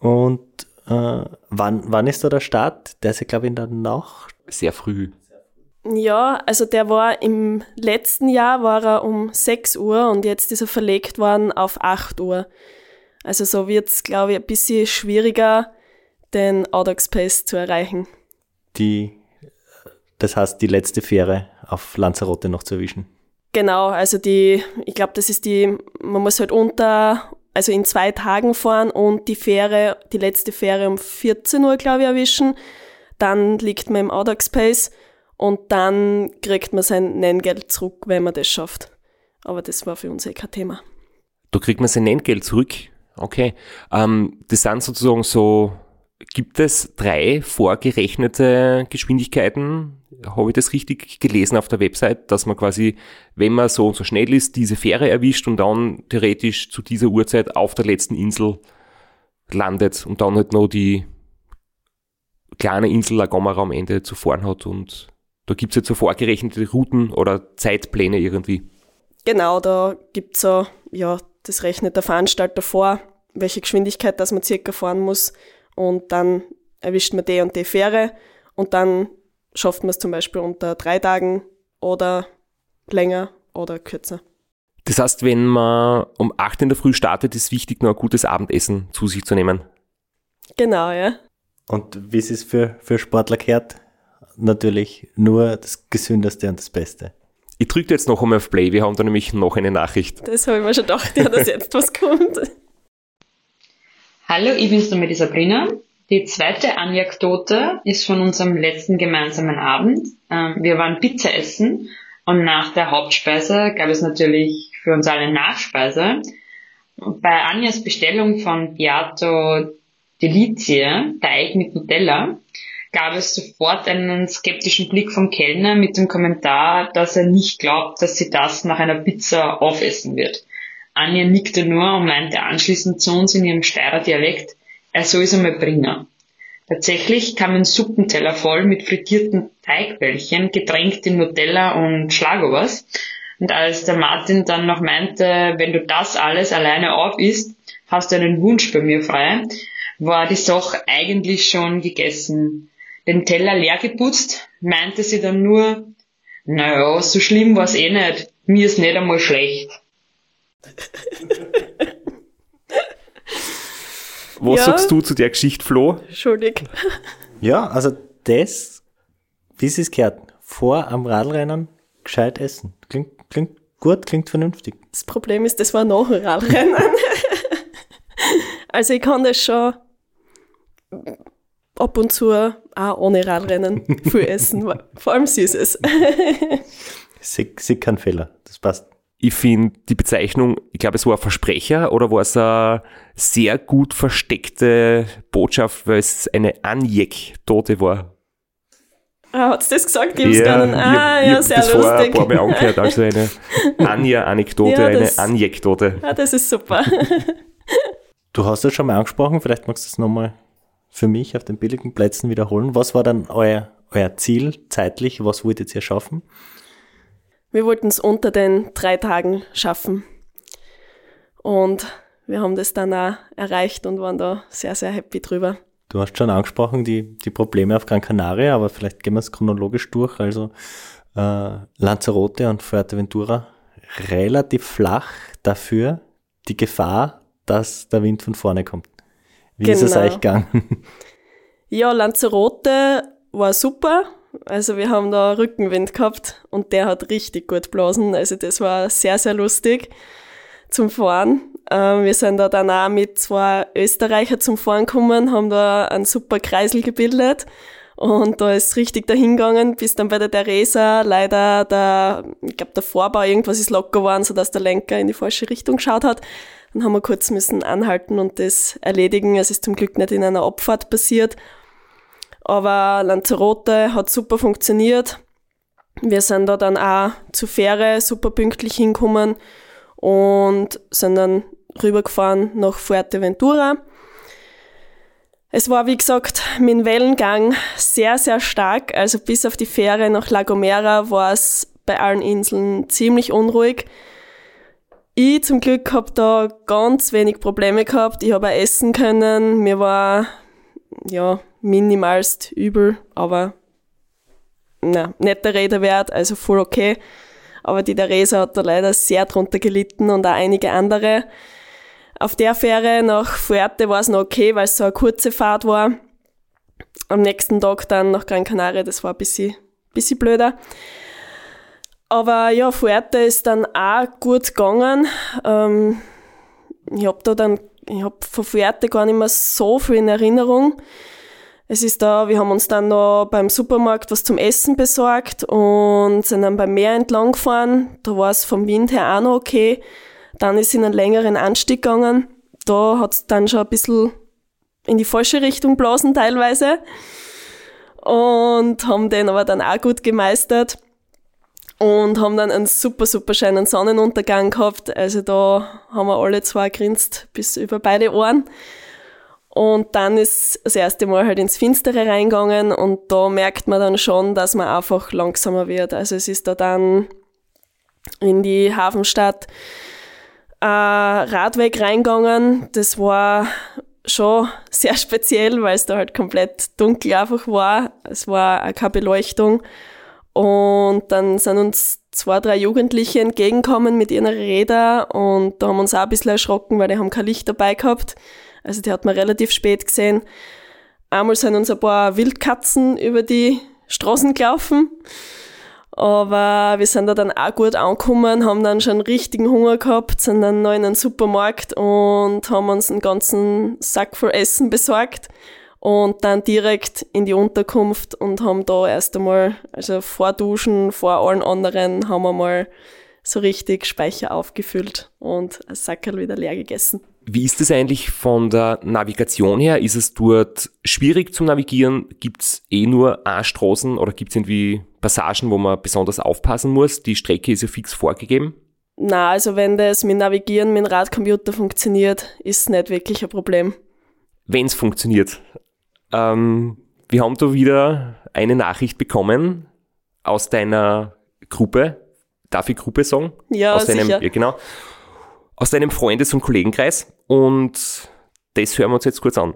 Und äh, wann, wann ist da der Start? Der ist ja, glaube ich, in der Nacht. Sehr früh. Ja, also der war im letzten Jahr war er um 6 Uhr und jetzt ist er verlegt worden auf 8 Uhr. Also so wird es, glaube ich, ein bisschen schwieriger, den Audax Pace zu erreichen. Die, das heißt, die letzte Fähre auf Lanzarote noch zu erwischen. Genau, also die, ich glaube, das ist die, man muss halt unter, also in zwei Tagen fahren und die Fähre, die letzte Fähre um 14 Uhr, glaube ich, erwischen. Dann liegt man im Audax Pace und dann kriegt man sein Nenngeld zurück, wenn man das schafft. Aber das war für uns eh kein Thema. Da kriegt man sein Nenngeld zurück. Okay. Ähm, das sind sozusagen so gibt es drei vorgerechnete Geschwindigkeiten. Habe ich das richtig gelesen auf der Website, dass man quasi, wenn man so und so schnell ist, diese Fähre erwischt und dann theoretisch zu dieser Uhrzeit auf der letzten Insel landet und dann halt noch die kleine Insel La Gomera am Ende zu fahren hat und da gibt es jetzt so vorgerechnete Routen oder Zeitpläne irgendwie. Genau, da gibt es so, ja, das rechnet der Veranstalter vor, welche Geschwindigkeit dass man circa fahren muss und dann erwischt man die und die Fähre und dann schafft man es zum Beispiel unter drei Tagen oder länger oder kürzer. Das heißt, wenn man um 8 in der Früh startet, ist wichtig, noch ein gutes Abendessen zu sich zu nehmen. Genau, ja. Und wie es ist für, für Sportler gehört, natürlich nur das Gesündeste und das Beste. Ich drücke jetzt noch einmal auf Play, wir haben da nämlich noch eine Nachricht. Das habe ich mir schon gedacht, ja, dass jetzt was kommt. Hallo, ich bin's damit die Sabrina. Die zweite Anekdote ist von unserem letzten gemeinsamen Abend. Ähm, wir waren Pizza essen und nach der Hauptspeise gab es natürlich für uns alle Nachspeise. Bei Anjas Bestellung von Beato Delizie, Teig mit Nutella, gab es sofort einen skeptischen Blick vom Kellner mit dem Kommentar, dass er nicht glaubt, dass sie das nach einer Pizza aufessen wird. Anja nickte nur und meinte anschließend zu uns in ihrem Steirer Dialekt, er soll es einmal bringen. Tatsächlich kam ein Suppenteller voll mit frittierten Teigbällchen, getränkt in Nutella und Schlagobers. Und als der Martin dann noch meinte, wenn du das alles alleine auf isst, hast du einen Wunsch bei mir frei, war die Sache eigentlich schon gegessen. Den Teller leer geputzt, meinte sie dann nur, naja, so schlimm war's eh nicht, mir ist nicht einmal schlecht. *laughs* Was Ja. sagst du zu der Geschichte, Flo? Entschuldig. *laughs* Ja, also das, wie es ist gehört, vor am Radlrennen gescheit essen. Klingt, klingt gut, klingt vernünftig. Das Problem ist, das war nach dem Radrennen. *laughs* also ich kann das schon ab und zu auch ohne Radrennen viel essen, vor allem Süßes. *laughs* Sie, sie kein Fehler, das passt. Ich finde die Bezeichnung, ich glaube, es war ein Versprecher oder war es eine sehr gut versteckte Botschaft, weil es eine Anjek-Tote war. Ah, hat's das gesagt? Ich hab's gar nicht. ich Ah, ich ja, hab sehr das vorher ein lustig. paar Mal angehört, also eine *laughs* Anja-Anekdote, Ja, eine Anjek-Tote. Ah, das ist super. *laughs* Du hast das schon mal angesprochen, vielleicht magst du es nochmal für mich auf den billigen Plätzen wiederholen. Was war dann euer, euer Ziel zeitlich? Was wolltet ihr schaffen? Wir wollten es unter den drei Tagen schaffen. Und wir haben das dann auch erreicht und waren da sehr, sehr happy drüber. Du hast schon angesprochen, die, die Probleme auf Gran Canaria, aber vielleicht gehen wir es chronologisch durch. Also äh, Lanzarote und Fuerteventura relativ flach, dafür die Gefahr, dass der Wind von vorne kommt. Wie ist es Genau. euch gegangen? *laughs* Ja, Lanzarote war super. Also wir haben da Rückenwind gehabt und der hat richtig gut blasen. Also das war sehr, sehr lustig zum Fahren. Ähm, wir sind da dann auch mit zwei Österreicher zum Fahren gekommen, haben da einen super Kreisel gebildet und da ist richtig dahin gegangen, bis dann bei der Theresa leider der, ich glaube der Vorbau irgendwas ist locker geworden, sodass der Lenker in die falsche Richtung geschaut hat. Dann haben wir kurz müssen anhalten und das erledigen. Es ist zum Glück nicht in einer Abfahrt passiert. Aber Lanzarote hat super funktioniert. Wir sind da dann auch zur Fähre super pünktlich hingekommen und sind dann rübergefahren nach Fuerteventura. Es war, wie gesagt, mit dem Wellengang sehr, sehr stark. Also bis auf die Fähre nach La Gomera war es bei allen Inseln ziemlich unruhig. Ich zum Glück habe da ganz wenig Probleme gehabt. Ich habe essen können. Mir war ja minimalst übel, aber na, nicht der Rede wert, also voll okay. Aber die Theresa hat da leider sehr drunter gelitten und auch einige andere. Auf der Fähre nach Fuerte war es noch okay, weil es so eine kurze Fahrt war. Am nächsten Tag dann nach Gran Canaria, das war ein bisschen, bisschen blöder. Aber ja, Fuerte ist dann auch gut gegangen. Ähm, ich hab da dann, ich hab von Fuerte gar nicht mehr so viel in Erinnerung. Es ist da, wir haben uns dann noch beim Supermarkt was zum Essen besorgt und sind dann beim Meer entlang gefahren. Da war es vom Wind her auch noch okay. Dann ist in einen längeren Anstieg gegangen. Da hat es dann schon ein bisschen in die falsche Richtung blasen teilweise und haben den aber dann auch gut gemeistert und haben dann einen super, super schönen Sonnenuntergang gehabt. Also da haben wir alle zwei grinst bis über beide Ohren. Und dann ist das erste Mal halt ins Finstere reingegangen und da merkt man dann schon, dass man einfach langsamer wird. Also es ist da dann in die Hafenstadt äh, Radweg reingegangen. Das war schon *laughs* sehr speziell, weil es da halt komplett dunkel einfach war. Es war auch keine Beleuchtung. Und dann sind uns zwei, drei Jugendliche entgegengekommen mit ihren Rädern und da haben wir uns auch ein bisschen erschrocken, weil die haben kein Licht dabei gehabt. Also die hat man relativ spät gesehen. Einmal sind uns ein paar Wildkatzen über die Straßen gelaufen. Aber wir sind da dann auch gut angekommen, haben dann schon richtigen Hunger gehabt, sind dann noch in einen Supermarkt und haben uns einen ganzen Sack voll Essen besorgt und dann direkt in die Unterkunft und haben da erst einmal, also vor Duschen, vor allen anderen, haben wir mal so richtig Speicher aufgefüllt und ein Sackerl wieder leer gegessen. Wie ist es eigentlich von der Navigation her? Ist es dort schwierig zum Navigieren? Gibt es eh nur A-Straßen oder gibt es irgendwie Passagen, wo man besonders aufpassen muss? Die Strecke ist ja fix vorgegeben. Na, also wenn das mit Navigieren mit dem Radcomputer funktioniert, ist es nicht wirklich ein Problem. Wenn es funktioniert. Ähm, wir haben da wieder eine Nachricht bekommen aus deiner Gruppe. Darf ich Gruppe sagen? Ja, aus deinem, sicher. Ja, genau. Aus deinem Freundes- und Kollegenkreis. Und das hören wir uns jetzt kurz an.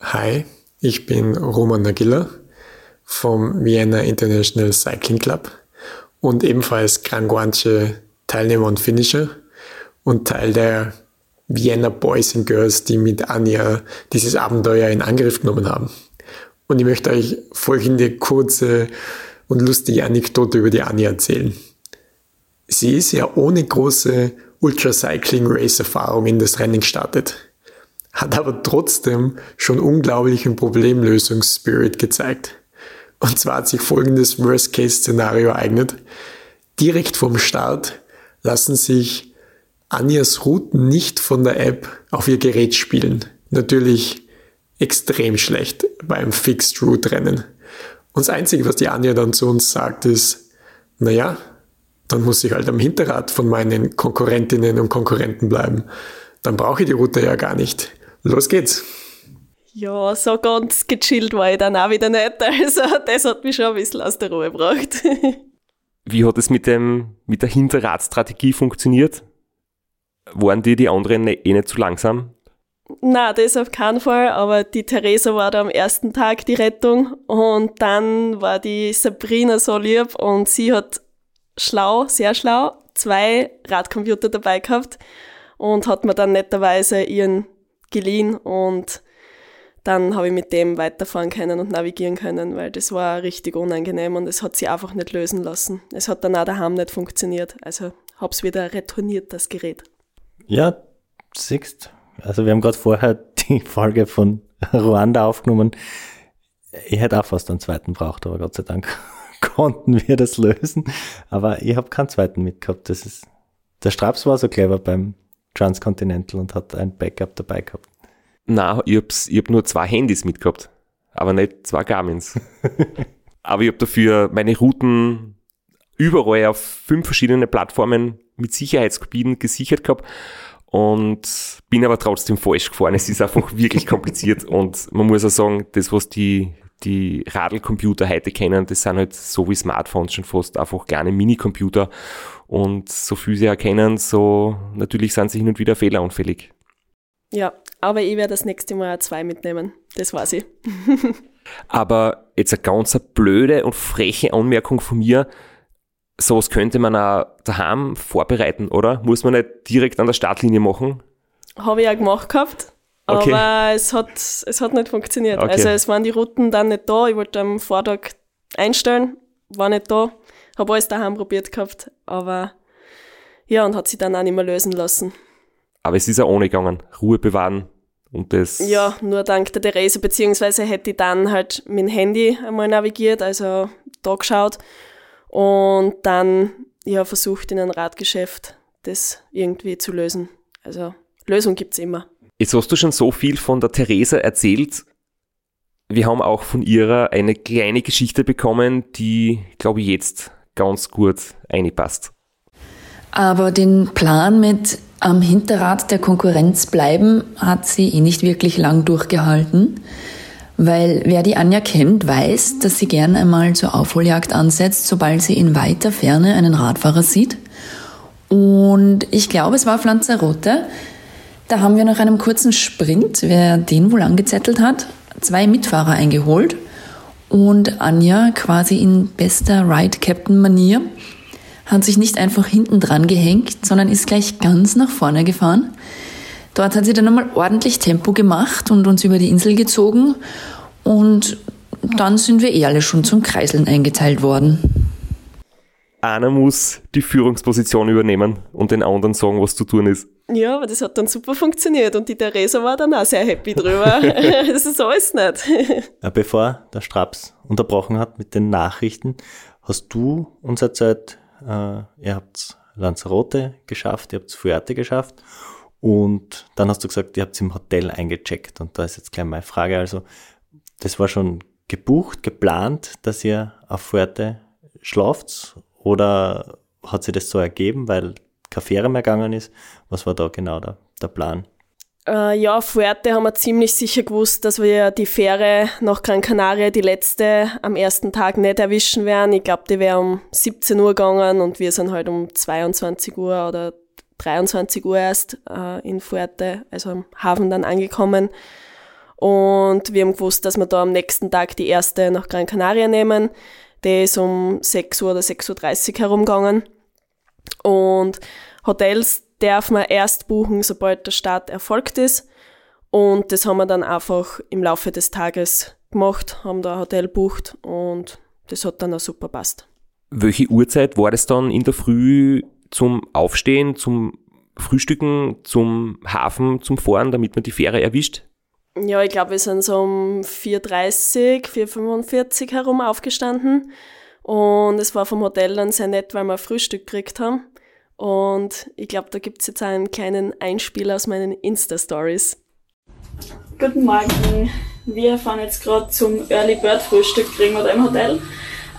Hi, ich bin Roman Nagilla vom Vienna International Cycling Club und ebenfalls Granguanche Teilnehmer und Finisher und Teil der Vienna Boys and Girls, die mit Anja dieses Abenteuer in Angriff genommen haben. Und ich möchte euch folgende kurze und lustige Anekdote über die Anja erzählen. Sie ist ja ohne große Ultracycling-Race-Erfahrung in das Rennen gestartet, hat aber trotzdem schon unglaublichen Problemlösungsspirit gezeigt. Und zwar hat sich folgendes Worst-Case-Szenario ereignet. Direkt vom Start lassen sich Anjas Routen nicht von der App auf ihr Gerät spielen. Natürlich extrem schlecht beim Fixed Route Rennen. Und das Einzige, was die Anja dann zu uns sagt, ist, naja, dann muss ich halt am Hinterrad von meinen Konkurrentinnen und Konkurrenten bleiben. Dann brauche ich die Route ja gar nicht. Los geht's. Ja, so ganz gechillt war ich dann auch wieder nicht. *laughs* Also das hat mich schon ein bisschen aus der Ruhe gebracht. *laughs* Wie hat es mit, dem, mit der Hinterradstrategie funktioniert? Waren die, die anderen eh nicht zu langsam? Na, das auf keinen Fall, aber die Theresa war da am ersten Tag die Rettung und dann war die Sabrina so lieb und sie hat schlau, sehr schlau, zwei Radcomputer dabei gehabt und hat mir dann netterweise ihren geliehen und dann habe ich mit dem weiterfahren können und navigieren können, weil das war richtig unangenehm und es hat sich einfach nicht lösen lassen. Es hat dann auch daheim nicht funktioniert, also habe es wieder retourniert, das Gerät. Ja, siehst. Also wir haben gerade vorher *laughs* die Folge von Ruanda aufgenommen. Ich hätte auch fast einen zweiten braucht, aber Gott sei Dank *laughs* konnten wir das lösen. Aber ich habe keinen zweiten mitgehabt. Das ist, der Straps war so clever beim Transcontinental und hat ein Backup dabei gehabt. Na, ich, hab's, ich hab nur zwei Handys mitgehabt, aber nicht zwei Garmins. *laughs* aber ich habe dafür meine Routen überall auf fünf verschiedene Plattformen mit Sicherheitsgebieten gesichert gehabt und bin aber trotzdem falsch gefahren. Es ist einfach *laughs* wirklich kompliziert und man muss auch sagen, das, was die, die Radlcomputer heute kennen, das sind halt so wie Smartphones schon fast einfach kleine Minicomputer und so viel sie erkennen, so natürlich sind sie hin und wieder fehleranfällig. Ja, aber ich werde das nächste Mal zwei mitnehmen. Das weiß ich. *laughs* Aber jetzt eine ganz blöde und freche Anmerkung von mir. Sowas könnte man auch daheim vorbereiten, oder? Muss man nicht direkt an der Startlinie machen? Habe ich auch gemacht gehabt. Okay. Aber es hat, es hat nicht funktioniert. Okay. Also es waren die Routen dann nicht da. Ich wollte am Vortag einstellen, war nicht da. Habe alles daheim probiert gehabt. Aber ja, und hat sich dann auch nicht mehr lösen lassen. Aber es ist ja ohne gegangen. Ruhe bewahren und das. Ja, nur dank der Therese, beziehungsweise hätte ich dann halt dem Handy einmal navigiert, also da geschaut und dann ja versucht in einem Radgeschäft das irgendwie zu lösen. Also Lösung gibt's immer. Jetzt hast du schon so viel von der Theresa erzählt. Wir haben auch von ihrer eine kleine Geschichte bekommen, die, glaube ich, jetzt ganz gut einpasst. Aber den Plan mit am Hinterrad der Konkurrenz bleiben hat sie eh nicht wirklich lang durchgehalten. Weil wer die Anja kennt, weiß, dass sie gern einmal zur Aufholjagd ansetzt, sobald sie in weiter Ferne einen Radfahrer sieht. Und ich glaube, es war auf. Da haben wir nach einem kurzen Sprint, wer den wohl angezettelt hat, zwei Mitfahrer eingeholt und Anja quasi in bester Ride-Captain-Manier hat sich nicht einfach hinten dran gehängt, sondern ist gleich ganz nach vorne gefahren. Dort hat sie dann einmal ordentlich Tempo gemacht und uns über die Insel gezogen und dann sind wir eh alle schon zum Kreiseln eingeteilt worden. Einer muss die Führungsposition übernehmen und den anderen sagen, was zu tun ist. Ja, aber das hat dann super funktioniert und die Theresa war dann auch sehr happy drüber. *laughs* das ist alles nicht. Bevor der Straps unterbrochen hat mit den Nachrichten, hast du uns erzählt, äh, ihr habt Lanzarote geschafft, ihr habt Fuerte geschafft und dann hast du gesagt, ihr habt im Hotel eingecheckt und da ist jetzt gleich meine Frage, also das war schon gebucht, geplant, dass ihr auf Fuerte schlaft oder hat sich das so ergeben, weil keine Fähre mehr gegangen ist? Was war da genau der, der Plan? Äh, ja, auf Fuerte haben wir ziemlich sicher gewusst, dass wir die Fähre nach Gran Canaria, die letzte, am ersten Tag nicht erwischen werden. Ich glaube, die wäre um 17 Uhr gegangen und wir sind halt um 22 Uhr oder 23 Uhr erst äh, in Fuerte, also am Hafen dann angekommen. Und wir haben gewusst, dass wir da am nächsten Tag die erste nach Gran Canaria nehmen. Die ist um 6 Uhr oder 6.30 Uhr herumgegangen. Und Hotels darf man erst buchen, sobald der Start erfolgt ist. Und das haben wir dann einfach im Laufe des Tages gemacht, haben da ein Hotel bucht und das hat dann auch super passt. Welche Uhrzeit war das dann in der Früh zum Aufstehen, zum Frühstücken, zum Hafen, zum Fahren, damit man die Fähre erwischt? Ja, ich glaube, wir sind so um 4.30, 4.45 herum aufgestanden. Und es war vom Hotel dann sehr nett, weil wir Frühstück gekriegt haben. Und ich glaube, da gibt es jetzt einen kleinen Einspieler aus meinen Insta-Stories. Guten Morgen. Wir fahren jetzt gerade zum Early Bird Frühstück, kriegen wir da im Hotel.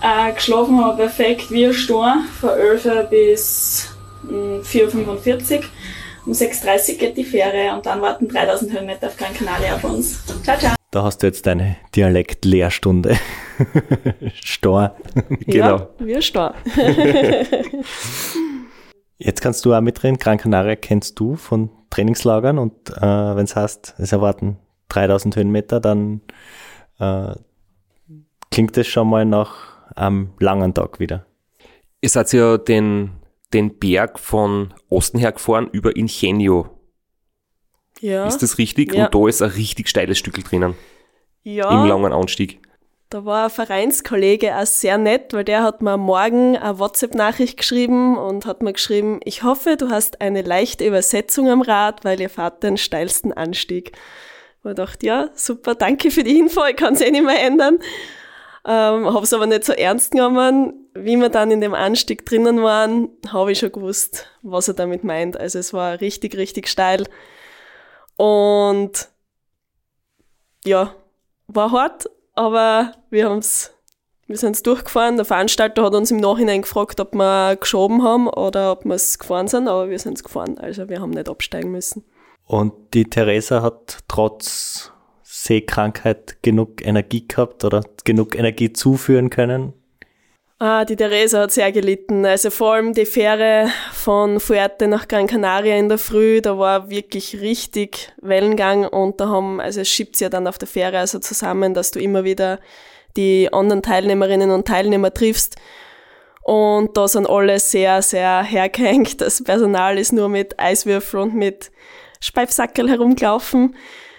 Äh, geschlafen haben wir perfekt wie ein Sturm, von 11 bis 4.45 Uhr. Um 6.30 Uhr geht die Fähre und dann warten 3000 Höhenmeter auf Gran Canaria auf uns. Ciao, ciao. Da hast du jetzt deine Dialekt-Lehrstunde. *laughs* Stor. genau. Ja, wie ein Stor. *laughs* Jetzt kannst du auch mitreden. Gran Canaria kennst du von Trainingslagern und äh, wenn es heißt, es erwarten 3000 Höhenmeter, dann äh, klingt es schon mal nach einem langen Tag wieder. Ihr seid ja den, den Berg von Osten her gefahren über Ingenio. Ja. Ist das richtig? Ja. Und da ist ein richtig steiles Stück drinnen. Ja. Im langen Anstieg. Da war ein Vereinskollege auch sehr nett, weil der hat mir am Morgen eine WhatsApp-Nachricht geschrieben und hat mir geschrieben, ich hoffe, du hast eine leichte Übersetzung am Rad, weil ihr fahrt den steilsten Anstieg. Und ich dachte, ja, super, danke für die Info, ich kann es eh nicht mehr ändern. Ähm, habe es aber nicht so ernst genommen. Wie wir dann in dem Anstieg drinnen waren, habe ich schon gewusst, was er damit meint. Also es war richtig, richtig steil. Und ja, war hart, aber wir haben's, wir sind's durchgefahren. Der Veranstalter hat uns im Nachhinein gefragt, ob wir geschoben haben oder ob wir es gefahren sind, aber wir sind's gefahren. Also wir haben nicht absteigen müssen. Und die Theresa hat trotz Seekrankheit genug Energie gehabt oder genug Energie zuführen können? Ah, die Theresa hat sehr gelitten. Also vor allem die Fähre von Fuerte nach Gran Canaria in der Früh, da war wirklich richtig Wellengang und da haben, also es schiebt ja dann auf der Fähre also zusammen, dass du immer wieder die anderen Teilnehmerinnen und Teilnehmer triffst. Und da sind alle sehr, sehr hergehängt. Das Personal ist nur mit Eiswürfel und mit Speifsackel herumgelaufen.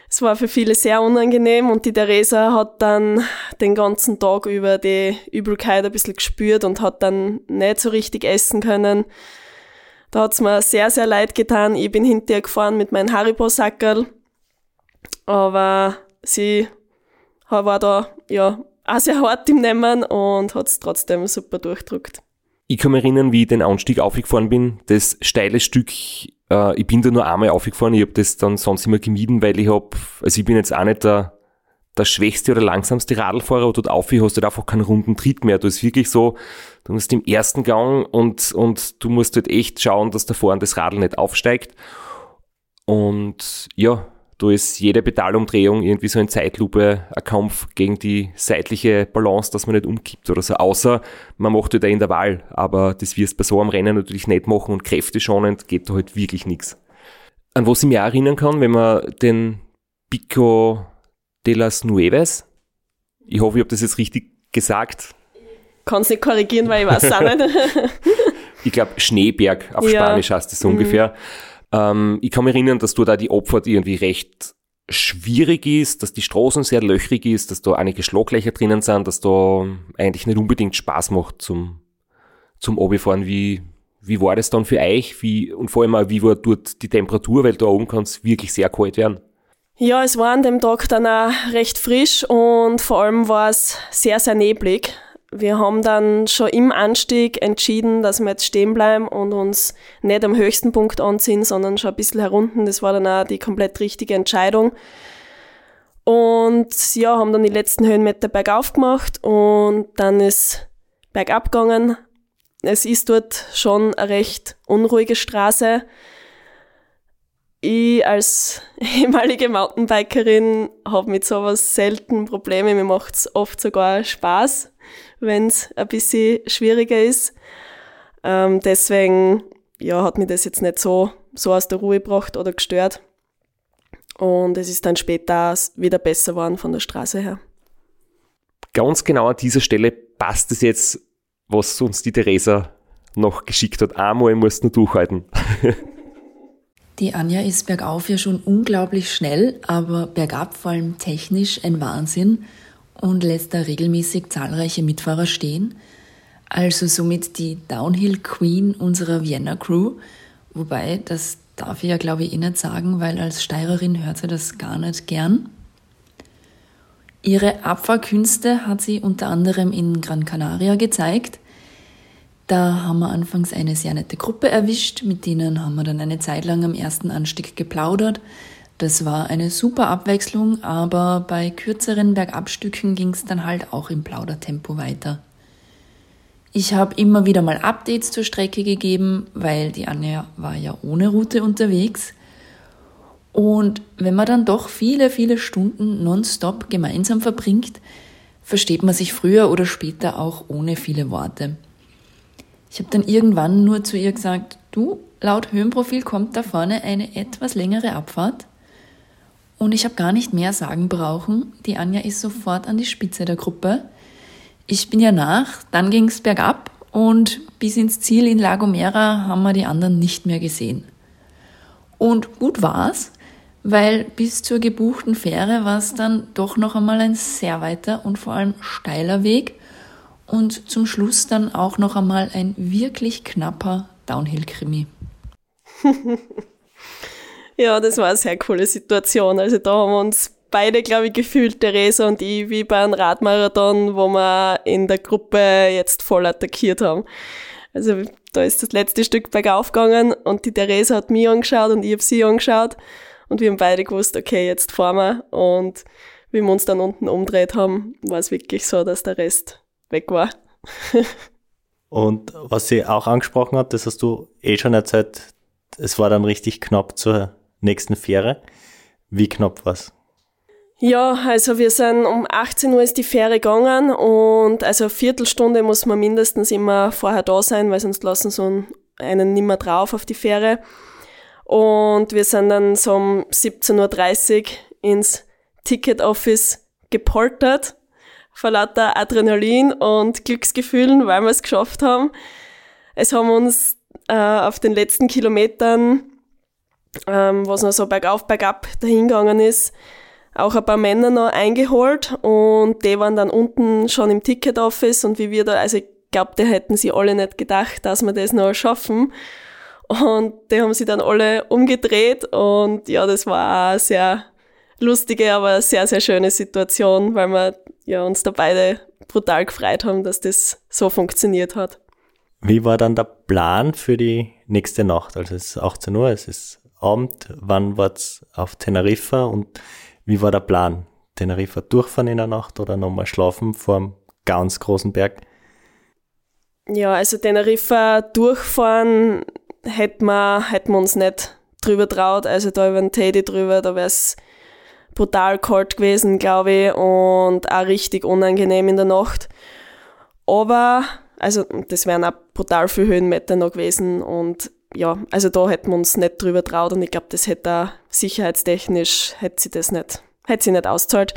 Es war für viele sehr unangenehm und die Theresa hat dann den ganzen Tag über die Übelkeit ein bisschen gespürt und hat dann nicht so richtig essen können. Da hat's mir sehr, sehr leid getan. Ich bin hinter ihr gefahren mit meinem Haribo-Sackerl. Aber sie war da, ja, auch sehr hart im Nehmen und hat's trotzdem super durchdrückt. Ich kann mich erinnern, wie ich den Anstieg aufgefahren bin. Das steile Stück Äh, ich bin da nur einmal aufgefahren, ich habe das dann sonst immer gemieden, weil ich habe, also ich bin jetzt auch nicht der, der schwächste oder langsamste Radlfahrer, aber dort auf hast du halt einfach keinen runden Tritt mehr. Du ist wirklich so, du musst im ersten Gang und, und du musst halt echt schauen, dass da vorne das Radl nicht aufsteigt. Und ja, da ist jede Pedalumdrehung irgendwie so in Zeitlupe ein Kampf gegen die seitliche Balance, dass man nicht umkippt oder so. Außer man macht halt ein Intervall, aber das wirst du bei so einem Rennen natürlich nicht machen und kräfteschonend geht da halt wirklich nichts. An was ich mich auch erinnern kann, wenn man den Pico de las Nueves, ich hoffe, ich habe das jetzt richtig gesagt. Kannst nicht korrigieren, weil ich weiß es auch nicht. *laughs* ich glaube, Schneeberg auf ja. Spanisch heißt es so mhm. Ähm, ich kann mich erinnern, dass du da die Opfer irgendwie recht schwierig ist, dass die Straßen sehr löchrig ist, dass da einige Schlaglöcher drinnen sind, dass da eigentlich nicht unbedingt Spaß macht zum, zum Obifahren. Wie, wie war das dann für euch? Wie, und vor allem auch, wie war dort die Temperatur? Weil da oben kann es wirklich sehr kalt werden. Ja, es war an dem Tag dann auch recht frisch und vor allem war es sehr, sehr neblig wir haben dann schon im Anstieg entschieden, dass wir jetzt stehen bleiben und uns nicht am höchsten Punkt anziehen, sondern schon ein bisschen herunten. Das war dann auch die komplett richtige Entscheidung. Und ja, haben dann die letzten Höhenmeter bergauf gemacht und dann ist bergab gegangen. Es ist dort schon eine recht unruhige Straße. Ich als *laughs* ehemalige Mountainbikerin habe mit sowas selten Probleme. Mir macht es oft sogar Spaß wenn es ein bisschen schwieriger ist. Ähm, deswegen ja, hat mich das jetzt nicht so, so aus der Ruhe gebracht oder gestört. Und es ist dann später wieder besser geworden von der Straße her. Ganz genau an dieser Stelle passt es jetzt, was uns die Theresa noch geschickt hat. Einmal musst du durchhalten. *laughs* Die Anja ist bergauf ja schon unglaublich schnell, aber bergab vor allem technisch ein Wahnsinn und lässt da regelmäßig zahlreiche Mitfahrer stehen. Also somit die Downhill Queen unserer Vienna Crew. Wobei, das darf ich ja glaube ich eh nicht sagen, weil als Steirerin hört sie das gar nicht gern. Ihre Abfahrkünste hat sie unter anderem in Gran Canaria gezeigt. Da haben wir anfangs eine sehr nette Gruppe erwischt, mit denen haben wir dann eine Zeit lang am ersten Anstieg geplaudert, das war eine super Abwechslung, aber bei kürzeren Bergabstücken ging es dann halt auch im Plaudertempo weiter. Ich habe immer wieder mal Updates zur Strecke gegeben, weil die Anja war ja ohne Route unterwegs. Und wenn man dann doch viele, viele Stunden nonstop gemeinsam verbringt, versteht man sich früher oder später auch ohne viele Worte. Ich habe dann irgendwann nur zu ihr gesagt, du, laut Höhenprofil kommt da vorne eine etwas längere Abfahrt. Und ich habe gar nicht mehr sagen brauchen. Die Anja ist sofort an die Spitze der Gruppe. Ich bin ja nach, dann ging's bergab und bis ins Ziel in La Gomera haben wir die anderen nicht mehr gesehen. Und gut war's, weil bis zur gebuchten Fähre war es dann doch noch einmal ein sehr weiter und vor allem steiler Weg und zum Schluss dann auch noch einmal ein wirklich knapper Downhill-Krimi. *laughs* Ja, das war eine sehr coole Situation. Also da haben wir uns beide, glaube ich, gefühlt, Theresa und ich, wie bei einem Radmarathon, wo wir in der Gruppe jetzt voll attackiert haben. Also da ist das letzte Stück bergauf gegangen und die Theresa hat mich angeschaut und ich habe sie angeschaut und wir haben beide gewusst, okay, jetzt fahren wir und wie wir uns dann unten umdreht haben, war es wirklich so, dass der Rest weg war. *laughs* und was sie auch angesprochen hat, das hast du eh schon erzählt, es war dann richtig knapp zur nächsten Fähre. Wie knapp war's? Ja, also wir sind um 18 Uhr ist die Fähre gegangen und also eine Viertelstunde muss man mindestens immer vorher da sein, weil sonst lassen sie einen nimmer drauf auf die Fähre. Und wir sind dann so um 17.30 Uhr ins Ticket Office gepoltert vor lauter Adrenalin und Glücksgefühlen, weil wir es geschafft haben. Es haben uns äh, auf den letzten Kilometern ähm, was noch so bergauf, bergab dahingegangen ist, auch ein paar Männer noch eingeholt und die waren dann unten schon im Ticket-Office und wie wir da, also ich glaube, die hätten sie alle nicht gedacht, dass wir das noch schaffen. Und die haben sie dann alle umgedreht und ja, das war eine sehr lustige, aber sehr, sehr schöne Situation, weil wir ja, uns da beide brutal gefreut haben, dass das so funktioniert hat. Wie war dann der Plan für die nächste Nacht? Also es ist 18 Uhr, es ist Abend. Wann war's auf Teneriffa und wie war der Plan? Teneriffa durchfahren in der Nacht oder nochmal schlafen vor einem ganz großen Berg? Ja, also Teneriffa durchfahren hätten wir, hätten wir uns nicht drüber traut. Also da über den Teddy drüber, da wäre es brutal kalt gewesen, glaube ich, und auch richtig unangenehm in der Nacht. Aber, also das wären auch brutal viele Höhenmeter noch gewesen und ja, also da hätten wir uns nicht drüber traut und ich glaube, das hätte auch sicherheitstechnisch, hätte sie das nicht, hätte sie nicht auszahlt.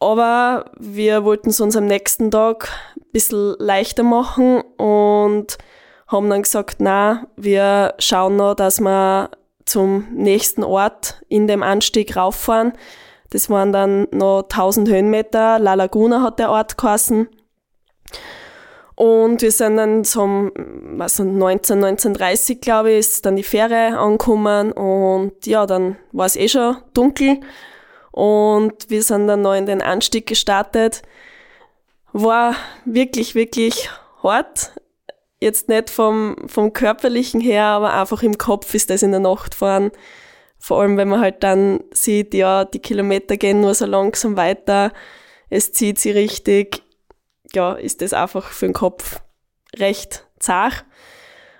Aber wir wollten es uns am nächsten Tag ein bisschen leichter machen und haben dann gesagt, na, wir schauen noch, dass wir zum nächsten Ort in dem Anstieg rauffahren. Das waren dann noch 1000 Höhenmeter. La Laguna hat der Ort geheißen. Und wir sind dann zum, was 19, 1930, glaube ich, ist dann die Fähre angekommen und ja, dann war es eh schon dunkel und wir sind dann noch in den Anstieg gestartet. War wirklich, wirklich hart. Jetzt nicht vom, vom körperlichen her, aber einfach im Kopf ist das in der Nacht fahren. Vor allem, wenn man halt dann sieht, ja, die Kilometer gehen nur so langsam weiter, es zieht sie richtig, ja, ist das einfach für den Kopf recht zart.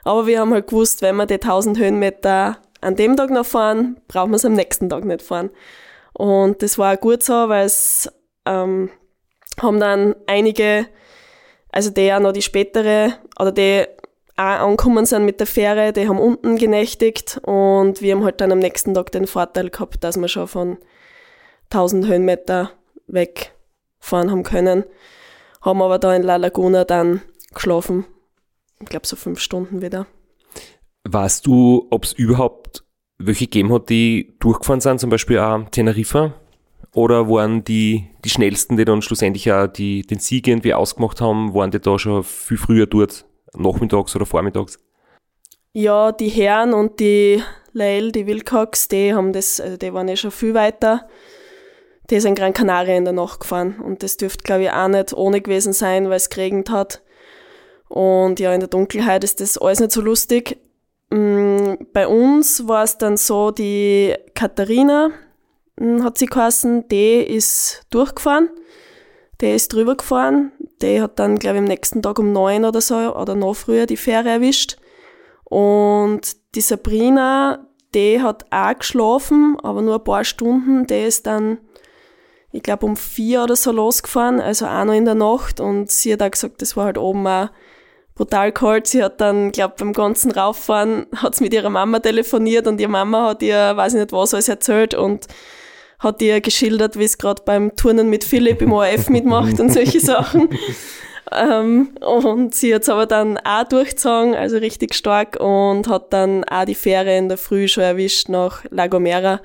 Aber wir haben halt gewusst, wenn wir die 1000 Höhenmeter an dem Tag noch fahren, brauchen wir es am nächsten Tag nicht fahren. Und das war auch gut so, weil es ähm, haben dann einige, also die ja noch die spätere, oder die auch angekommen sind mit der Fähre, die haben unten genächtigt und wir haben halt dann am nächsten Tag den Vorteil gehabt, dass wir schon von 1000 Höhenmeter wegfahren haben können. Haben aber da in La Laguna dann geschlafen. Ich glaube so fünf Stunden wieder. Weißt du, ob es überhaupt welche gegeben hat, die durchgefahren sind, zum Beispiel auch Teneriffa? Oder waren die, die schnellsten, die dann schlussendlich auch die, den Sieg irgendwie ausgemacht haben, waren die da schon viel früher dort, nachmittags oder vormittags? Ja, die Herren und die Lael, die Wilcox, die haben das, also die waren ja schon viel weiter. Die sind Gran Canaria in der Nacht gefahren und das dürfte, glaube ich, auch nicht ohne gewesen sein, weil es geregnet hat. Und ja, in der Dunkelheit ist das alles nicht so lustig. Mm, bei uns war es dann so, die Katharina mm, hat sie geheißen, die ist durchgefahren, die ist drüber gefahren, die hat dann, glaube ich, am nächsten Tag um neun oder so oder noch früher die Fähre erwischt. Und die Sabrina, die hat auch geschlafen, aber nur ein paar Stunden, die ist dann, ich glaube, um vier oder so losgefahren, also auch noch in der Nacht und sie hat auch gesagt, das war halt oben auch brutal kalt. Sie hat dann, glaube beim ganzen Rauffahren hat sie mit ihrer Mama telefoniert und ihre Mama hat ihr, weiß ich nicht was, alles erzählt und hat ihr geschildert, wie es gerade beim Turnen mit Philipp im ORF mitmacht und solche *laughs* Sachen. Ähm, und sie hat es aber dann auch durchgezogen, also richtig stark und hat dann auch die Fähre in der Früh schon erwischt nach La Gomera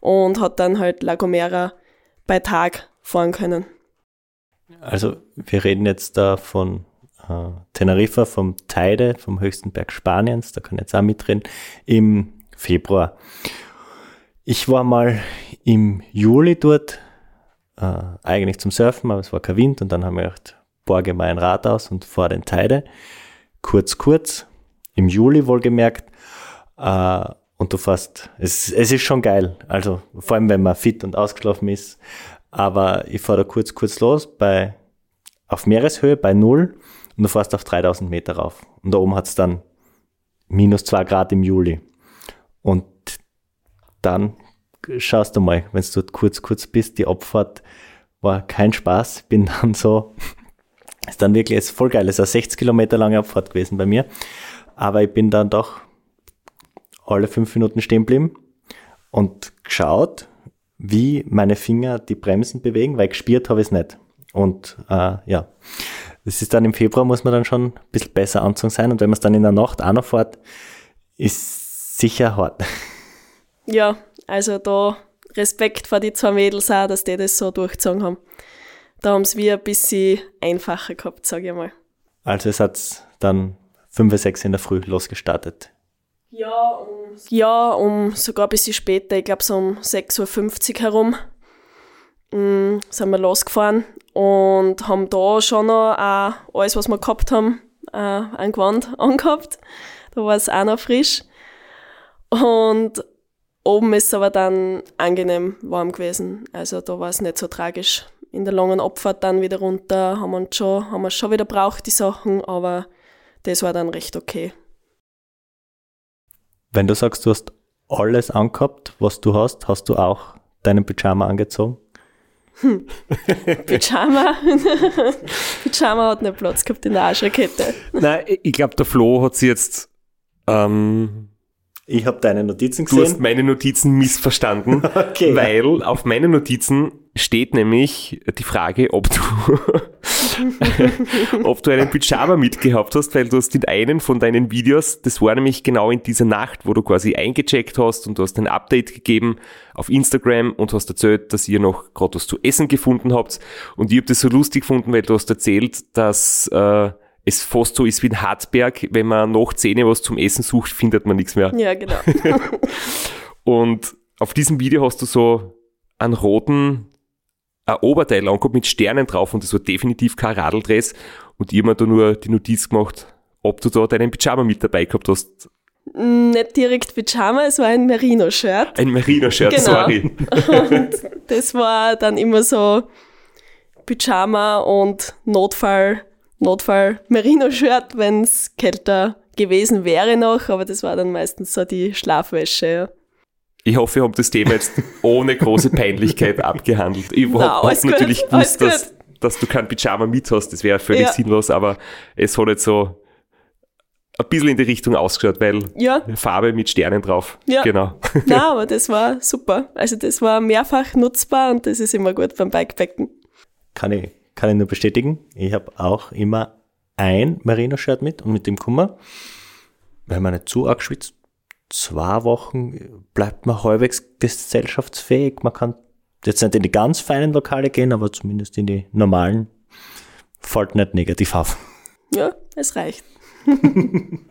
und hat dann halt La Gomera bei Tag fahren können. Also wir reden jetzt da von äh, Teneriffa vom Teide, vom höchsten Berg Spaniens, da kann ich jetzt auch mitreden, im Februar. Ich war mal im Juli dort, äh, eigentlich zum Surfen, aber es war kein Wind und dann haben wir gedacht, borge mal ein Rad aus und fahr den Teide. Kurz, kurz, im Juli wohlgemerkt, äh, und du fährst, es, es ist schon geil, also vor allem wenn man fit und ausgeschlafen ist, aber ich fahre da kurz, kurz los bei, auf Meereshöhe bei Null und du fährst auf 3000 Meter rauf. Und da oben hat es dann minus zwei Grad im Juli. Und dann schaust du mal, wenn du kurz, kurz bist, die Abfahrt war kein Spaß. Bin *laughs* dann so, ist dann wirklich, ist voll geil, ist eine 60 Kilometer lange Abfahrt gewesen bei mir. Aber ich bin dann doch alle fünf Minuten stehen geblieben und geschaut, wie meine Finger die Bremsen bewegen, weil gespürt habe ich es nicht. Und äh, ja, das ist dann im Februar, muss man dann schon ein bisschen besser anzogen sein. Und wenn man es dann in der Nacht auch noch fährt, ist sicher hart. Ja, also da Respekt vor die zwei Mädels auch, dass die das so durchgezogen haben. Da haben es wir ein bisschen einfacher gehabt, sage ich mal. Also es hat dann 5, 6 in der Früh losgestartet. Ja, um, ja, um sogar ein bisschen später, ich glaube so um 6.50 Uhr herum, mh, sind wir losgefahren und haben da schon noch auch alles, was wir gehabt haben, äh, ein Gewand *laughs* angehabt, Da war es auch noch frisch. Und oben ist es aber dann angenehm warm gewesen. Also da war es nicht so tragisch. In der langen Abfahrt dann wieder runter haben wir schon, haben wir schon wieder braucht die Sachen, aber das war dann recht okay. Wenn du sagst, du hast alles angehabt, was du hast, hast du auch deinen Pyjama angezogen? Hm. *laughs* Pyjama. *laughs* Pyjama hat nicht Platz gehabt in der Arschrakette. Nein, ich glaube, der Flo hat sie jetzt. Ähm, ich habe deine Notizen gesehen. Du hast meine Notizen missverstanden, *laughs* okay, weil ja. auf meinen Notizen steht nämlich die Frage, ob du, *laughs* ob du einen Pyjama mitgehabt hast, weil du hast in einem von deinen Videos, das war nämlich genau in dieser Nacht, wo du quasi eingecheckt hast und du hast ein Update gegeben auf Instagram und hast erzählt, dass ihr noch gerade was zu essen gefunden habt. Und ich habe das so lustig gefunden, weil du hast erzählt, dass äh, es fast so ist wie ein Hartberg, wenn man nach Zähne was zum Essen sucht, findet man nichts mehr. Ja, genau. *laughs* und auf diesem Video hast du so einen roten ein Oberteil angehabt mit Sternen drauf und das war definitiv kein Radeldress. Und ich habe mir da nur die Notiz gemacht, ob du da deinen Pyjama mit dabei gehabt hast. Nicht direkt Pyjama, es war ein Merino-Shirt. Ein Merino-Shirt, genau. sorry. *laughs* Und das war dann immer so Pyjama und Notfall, Notfall Merino-Shirt, wenn es kälter gewesen wäre noch, aber das war dann meistens so die Schlafwäsche. Ich hoffe, wir haben das Thema jetzt ohne große Peinlichkeit *laughs* abgehandelt. Ich no, habe natürlich gut, gewusst, dass, dass, du kein Pyjama mit hast. Das wäre völlig ja. sinnlos, aber es hat jetzt so ein bisschen in die Richtung ausgeschaut, weil ja. Farbe mit Sternen drauf. Ja. Genau. *laughs* Nein, aber das war super. Also das war mehrfach nutzbar und das ist immer gut beim Bikepacken. Kann ich, kann ich nur bestätigen. Ich habe auch immer ein Merino-Shirt mit und mit dem Kummer, weil man nicht zu arg schwitzt, zwei Wochen bleibt man halbwegs gesellschaftsfähig. Man kann jetzt nicht in die ganz feinen Lokale gehen, aber zumindest in die normalen fällt nicht negativ auf. Ja, es reicht. *laughs*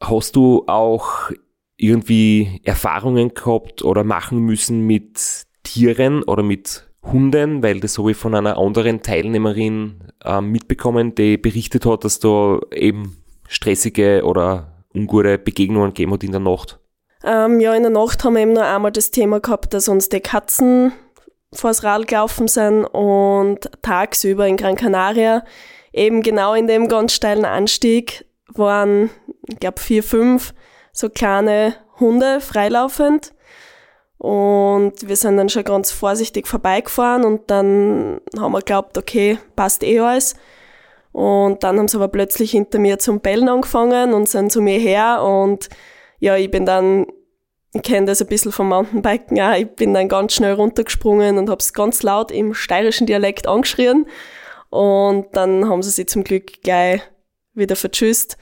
Hast du auch irgendwie Erfahrungen gehabt oder machen müssen mit Tieren oder mit Hunden, weil das habe ich von einer anderen Teilnehmerin äh, mitbekommen, die berichtet hat, dass da eben stressige oder ungute Begegnungen gegeben hat in der Nacht? Ähm, ja, in der Nacht haben wir eben noch einmal das Thema gehabt, dass uns die Katzen vors Rad gelaufen sind und tagsüber in Gran Canaria, eben genau in dem ganz steilen Anstieg, waren, ich glaube, vier, fünf so kleine Hunde freilaufend. Und wir sind dann schon ganz vorsichtig vorbeigefahren und dann haben wir geglaubt, okay, passt eh alles. Und dann haben sie aber plötzlich hinter mir zum Bellen angefangen und sind zu mir her und ja, ich bin dann, ich kenne das ein bisschen vom Mountainbiken, ja, ich bin dann ganz schnell runtergesprungen und habe es ganz laut im steirischen Dialekt angeschrien und dann haben sie sich zum Glück gleich wieder vertschüsst.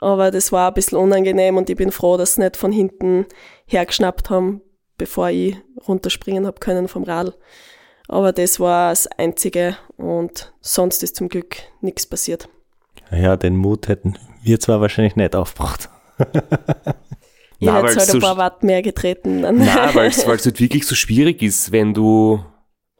Aber das war ein bisschen unangenehm und ich bin froh, dass sie nicht von hinten hergeschnappt haben, bevor ich runterspringen habe können vom Rad. Aber das war das Einzige und sonst ist zum Glück nichts passiert. Ja, den Mut hätten wir zwar wahrscheinlich nicht aufgebracht. *laughs* ich hätte halt ein paar Watt mehr getreten. Dann. Nein, weil es *laughs* halt wirklich so schwierig ist, wenn du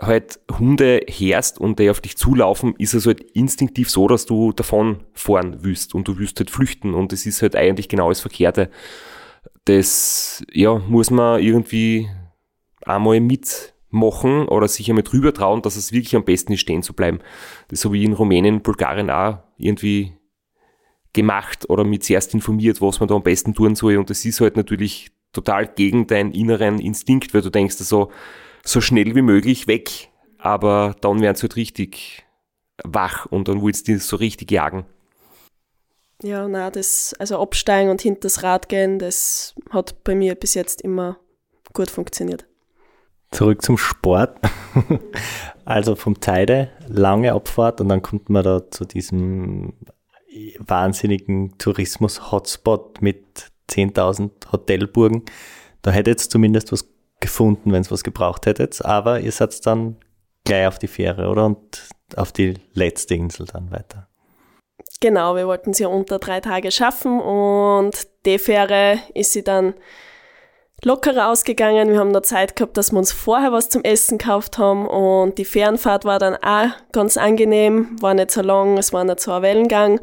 halt Hunde herst und die auf dich zulaufen, ist es halt instinktiv so, dass du davon fahren willst und du willst halt flüchten und es ist halt eigentlich genau das Verkehrte. Das, ja, muss man irgendwie einmal mit machen oder sich einmal drüber trauen, dass es wirklich am besten ist, stehen zu bleiben. Das habe ich in Rumänien, Bulgarien auch irgendwie gemacht oder mit zuerst informiert, was man da am besten tun soll. Und das ist halt natürlich total gegen deinen inneren Instinkt, weil du denkst, so, so schnell wie möglich weg, aber dann werden sie halt richtig wach und dann willst du so richtig jagen. Ja, na, das, also absteigen und hinter das Rad gehen, das hat bei mir bis jetzt immer gut funktioniert. Zurück zum Sport. *laughs* also vom Teide, lange Abfahrt und dann kommt man da zu diesem wahnsinnigen Tourismus-Hotspot mit 10.000 Hotelburgen. Da hätte jetzt zumindest was gefunden, wenn es was gebraucht hättet, aber ihr seid dann gleich auf die Fähre, oder? Und auf die letzte Insel dann weiter. Genau, wir wollten sie unter drei Tage schaffen und die Fähre ist sie dann lockerer ausgegangen. Wir haben noch Zeit gehabt, dass wir uns vorher was zum Essen gekauft haben und die Fernfahrt war dann auch ganz angenehm, war nicht so lang, es war nicht so ein Wellengang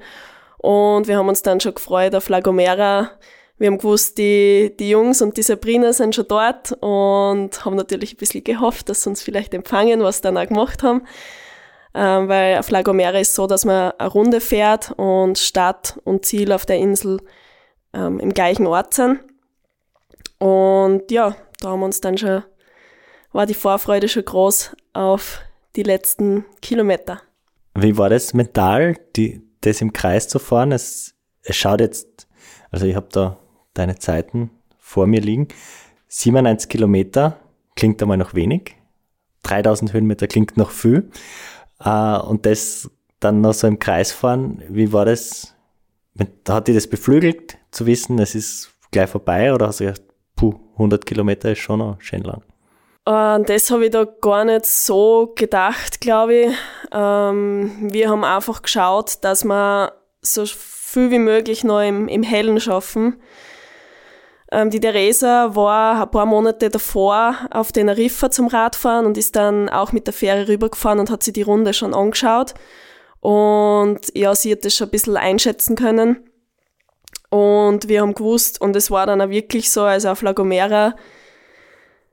Und wir haben uns dann schon gefreut auf La Gomera. Wir haben gewusst, die, die Jungs und die Sabrina sind schon dort und haben natürlich ein bisschen gehofft, dass sie uns vielleicht empfangen, was sie dann auch gemacht haben. Ähm, weil auf La Gomera ist so, dass man eine Runde fährt und Start und Ziel auf der Insel ähm, im gleichen Ort sind. Und ja, da haben wir uns dann schon, war die Vorfreude schon groß auf die letzten Kilometer. Wie war das mental, die, das im Kreis zu fahren? Es, es schaut jetzt, also ich habe da deine Zeiten vor mir liegen. 97 Kilometer klingt einmal noch wenig. 3000 Höhenmeter klingt noch viel. Uh, und das dann noch so im Kreis fahren, wie war das? Hat dich das beflügelt, zu wissen, es ist gleich vorbei? Oder hast du gedacht, puh, 100 Kilometer ist schon noch schön lang? Und das habe ich da gar nicht so gedacht, glaube ich. Ähm, wir haben einfach geschaut, dass wir so viel wie möglich noch im, im Hellen schaffen. Ähm, die Theresa war ein paar Monate davor auf den Riffer zum Radfahren und ist dann auch mit der Fähre rübergefahren und hat sich die Runde schon angeschaut. Und ja, sie hat das schon ein bisschen einschätzen können. Und wir haben gewusst, und es war dann auch wirklich so, also auf La Gomera,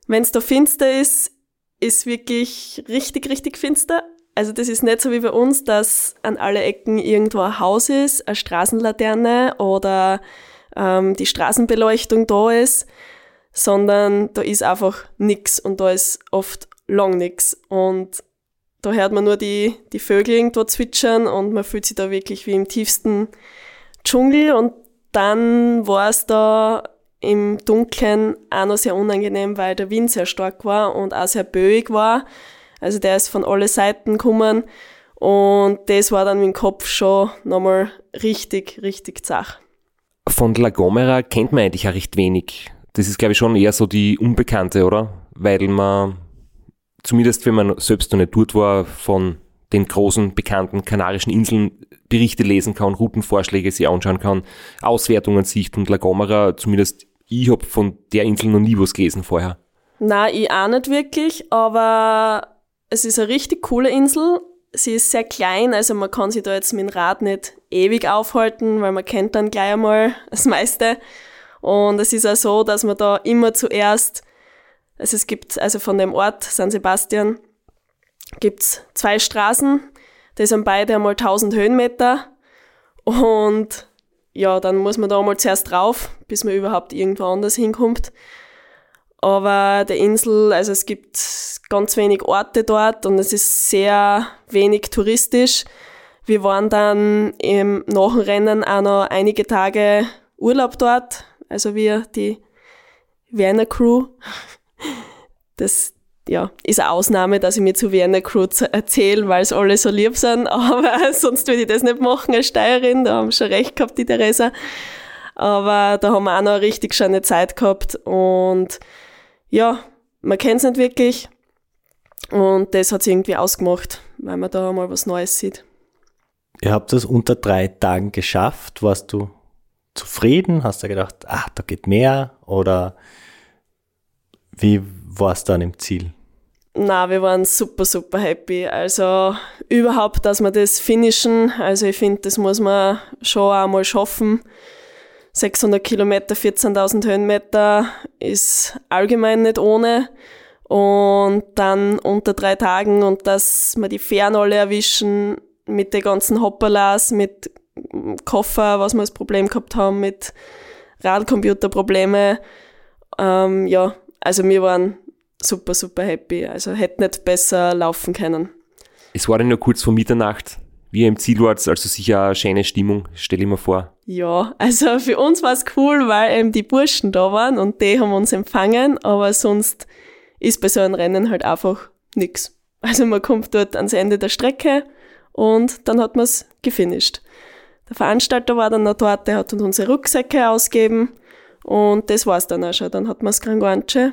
wenn es da finster ist, ist wirklich richtig, richtig finster. Also das ist nicht so wie bei uns, dass an alle Ecken irgendwo ein Haus ist, eine Straßenlaterne oder ähm, die Straßenbeleuchtung da ist, sondern da ist einfach nix und da ist oft lang nix. Und da hört man nur die, die Vögel irgendwo zwitschern und man fühlt sich da wirklich wie im tiefsten Dschungel und dann war es da im Dunkeln auch noch sehr unangenehm, weil der Wind sehr stark war und auch sehr böig war. Also der ist von alle Seiten gekommen und das war dann im Kopf schon nochmal richtig, richtig zach. Von La Gomera kennt man eigentlich auch recht wenig. Das ist, glaube ich, schon eher so die Unbekannte, oder? Weil man, zumindest wenn man selbst noch nicht dort war, von den großen bekannten Kanarischen Inseln Berichte lesen kann, Routenvorschläge sich anschauen kann, Auswertungen sieht und La Gomera zumindest ich habe von der Insel noch nie was gelesen vorher. Na, ich auch nicht wirklich, aber es ist eine richtig coole Insel. Sie ist sehr klein, also man kann sich da jetzt mit dem Rad nicht ewig aufhalten, weil man kennt dann gleich einmal das meiste. Und es ist auch so, dass man da immer zuerst, also es gibt, also von dem Ort San Sebastian, gibt's zwei Straßen, die sind beide einmal 1000 Höhenmeter und ja, dann muss man da mal zuerst drauf, bis man überhaupt irgendwo anders hinkommt. Aber der Insel, also es gibt ganz wenig Orte dort und es ist sehr wenig touristisch. Wir waren dann im Nachrennen auch noch einige Tage Urlaub dort, also wir, die Vienna Crew. Das, ja, ist eine Ausnahme, dass ich mir zu Vienna Crew erzähle, weil es alle so lieb sind, *laughs* aber sonst würde ich das nicht machen als Steuerin, da haben schon recht gehabt, die Theresa. Aber da haben wir auch noch eine richtig schöne Zeit gehabt und ja, man kennt es nicht wirklich und das hat es irgendwie ausgemacht, weil man da mal was Neues sieht. Ihr habt das unter drei Tagen geschafft. Warst du zufrieden? Hast du gedacht, ach, da geht mehr? Oder wie war es dann im Ziel? Na, wir waren super, super happy. Also überhaupt, dass wir das finishen. Also ich finde, das muss man schon einmal schaffen. 600 Kilometer, 14.000 Höhenmeter ist allgemein nicht ohne. Und dann unter drei Tagen und dass wir die Fähren alle erwischen mit den ganzen Hopperlas, mit Koffer, was wir als Problem gehabt haben, mit Radcomputerprobleme. Ähm, ja, also wir waren super, super happy. Also hätte nicht besser laufen können. Es war dann nur kurz vor Mitternacht, wie im Ziel wart, also sicher eine schöne Stimmung, stelle ich mir vor. Ja, also für uns war es cool, weil eben die Burschen da waren und die haben uns empfangen, aber sonst ist bei so einem Rennen halt einfach nix. Also man kommt dort ans Ende der Strecke und dann hat man es gefinisht. Der Veranstalter war dann noch dort, der hat uns unsere Rucksäcke ausgegeben und das war's dann auch schon. Dann hat man das Gran Guanche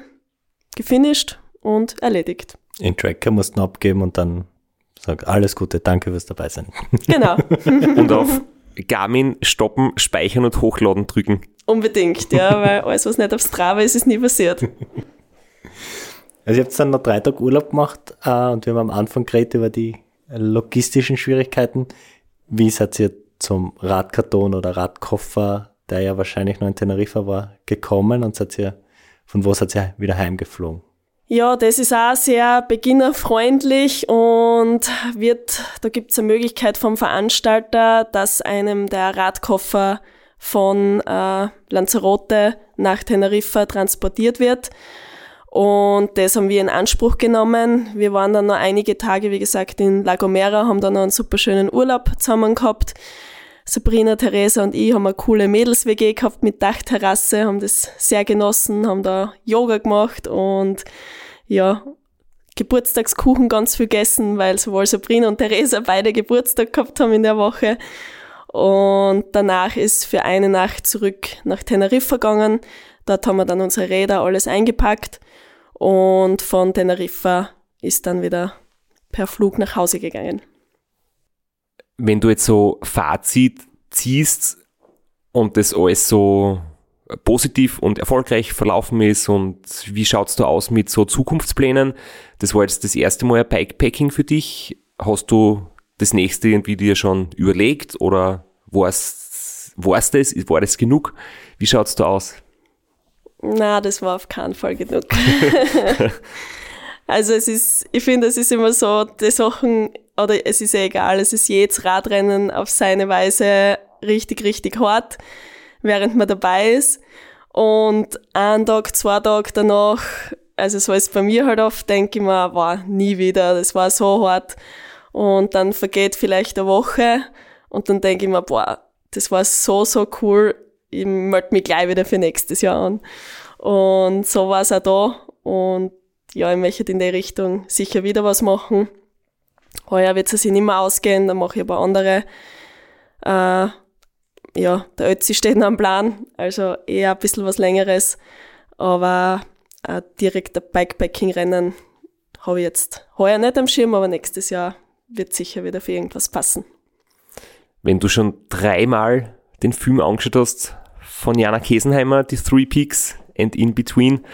gefinisht und erledigt. Den Tracker mussten abgeben und dann sag alles Gute, danke fürs dabei sein. Genau. *laughs* und auf Garmin stoppen, speichern und hochladen drücken. Unbedingt, ja, weil alles, was nicht auf Strava ist, ist nie passiert. Also ihr habt dann noch drei Tage Urlaub gemacht äh, und wir haben am Anfang geredet über die logistischen Schwierigkeiten. Wie seid ihr zum Radkarton oder Radkoffer, der ja wahrscheinlich noch in Teneriffa war, gekommen und seid ihr, von wo seid ihr wieder heimgeflogen? Ja, das ist auch sehr beginnerfreundlich und wird, da gibt es eine Möglichkeit vom Veranstalter, dass einem der Radkoffer von äh, Lanzarote nach Teneriffa transportiert wird. Und das haben wir in Anspruch genommen. Wir waren dann noch einige Tage, wie gesagt, in La Gomera, haben dann noch einen super schönen Urlaub zusammen gehabt. Sabrina, Theresa und ich haben eine coole Mädels-WG gehabt mit Dachterrasse, haben das sehr genossen, haben da Yoga gemacht und ja, Geburtstagskuchen ganz viel gegessen, weil sowohl Sabrina und Theresa beide Geburtstag gehabt haben in der Woche. Und danach ist für eine Nacht zurück nach Teneriffa gegangen. Dort haben wir dann unsere Räder alles eingepackt und von Teneriffa ist dann wieder per Flug nach Hause gegangen wenn du jetzt so Fazit ziehst und das alles so positiv und erfolgreich verlaufen ist und wie schaut's da aus mit so Zukunftsplänen? Das war jetzt das erste Mal ein Bikepacking für dich. Hast du das nächste irgendwie dir schon überlegt oder war's, war's das? War das genug? Wie schaut's da aus? Na, das war auf keinen Fall genug. *laughs* also es ist, ich finde, es ist immer so, die Sachen oder es ist ja egal, es ist jedes Radrennen auf seine Weise richtig, richtig hart, während man dabei ist. Und ein Tag, zwei Tage danach, also so ist bei mir halt oft, denke ich mir, war nie wieder, das war so hart. Und dann vergeht vielleicht eine Woche und dann denke ich mir, boah, das war so, so cool, ich melde mich gleich wieder für nächstes Jahr an. Und so war es auch da. Und ja, ich möchte in der Richtung sicher wieder was machen heuer wird es sich nicht mehr ausgehen, dann mache ich aber andere. Äh, ja, der Ötzi steht noch am Plan, also eher ein bisschen was Längeres, aber äh, direkt ein Bikepacking-Rennen habe ich jetzt heuer nicht am Schirm, aber nächstes Jahr wird sicher wieder für irgendwas passen. Wenn du schon dreimal den Film angeschaut hast von Jana Kesenheimer, die Three Peaks and In Between,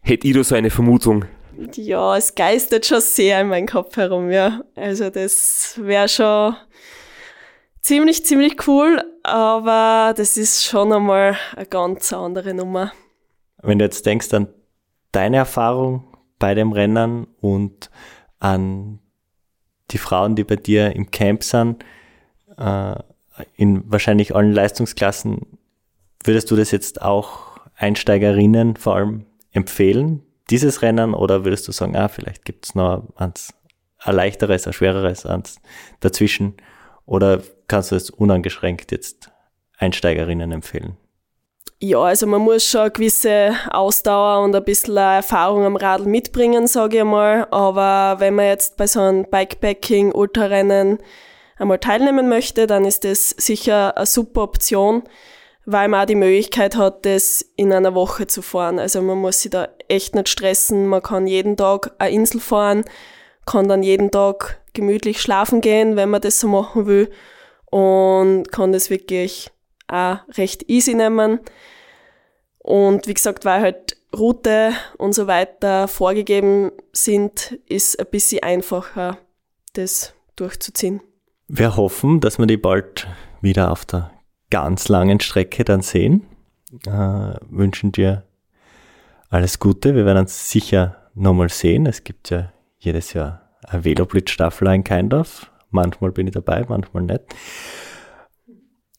hätte ich da so eine Vermutung, ja, es geistert schon sehr in meinem Kopf herum, ja. Also das wäre schon ziemlich, ziemlich cool, aber das ist schon einmal eine ganz andere Nummer. Wenn du jetzt denkst an deine Erfahrung bei dem Rennen und an die Frauen, die bei dir im Camp sind, äh, in wahrscheinlich allen Leistungsklassen, würdest du das jetzt auch Einsteigerinnen vor allem empfehlen, dieses Rennen oder würdest du sagen, ah, vielleicht gibt es noch eins, ein leichteres, ein schwereres eins dazwischen? Oder kannst du es unangeschränkt jetzt Einsteigerinnen empfehlen? Ja, also man muss schon eine gewisse Ausdauer und ein bisschen Erfahrung am Radl mitbringen, sage ich mal. Aber wenn man jetzt bei so einem Bikepacking, Ultrarennen einmal teilnehmen möchte, dann ist das sicher eine super Option weil man auch die Möglichkeit hat, das in einer Woche zu fahren. Also man muss sich da echt nicht stressen. Man kann jeden Tag eine Insel fahren, kann dann jeden Tag gemütlich schlafen gehen, wenn man das so machen will und kann das wirklich auch recht easy nehmen. Und wie gesagt, weil halt Route und so weiter vorgegeben sind, ist ein bisschen einfacher, das durchzuziehen. Wir hoffen, dass wir die bald wieder auf der ganz langen Strecke dann sehen. Äh, wünschen dir alles Gute. Wir werden uns sicher nochmal sehen. Es gibt ja jedes Jahr eine Veloblitz-Staffel in Keindorf. Manchmal bin ich dabei, manchmal nicht.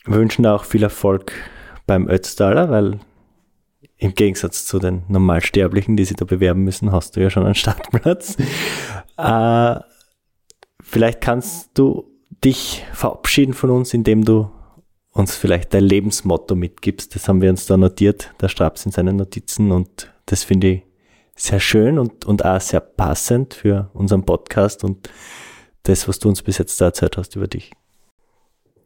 Wünschen auch viel Erfolg beim Ötztaler, weil im Gegensatz zu den Normalsterblichen, die sich da bewerben müssen, hast du ja schon einen *laughs* Startplatz. äh, vielleicht kannst du dich verabschieden von uns, indem du uns vielleicht dein Lebensmotto mitgibst. Das haben wir uns da notiert, der Straps in seinen Notizen und das finde ich sehr schön und, und auch sehr passend für unseren Podcast und das, was du uns bis jetzt da erzählt hast über dich.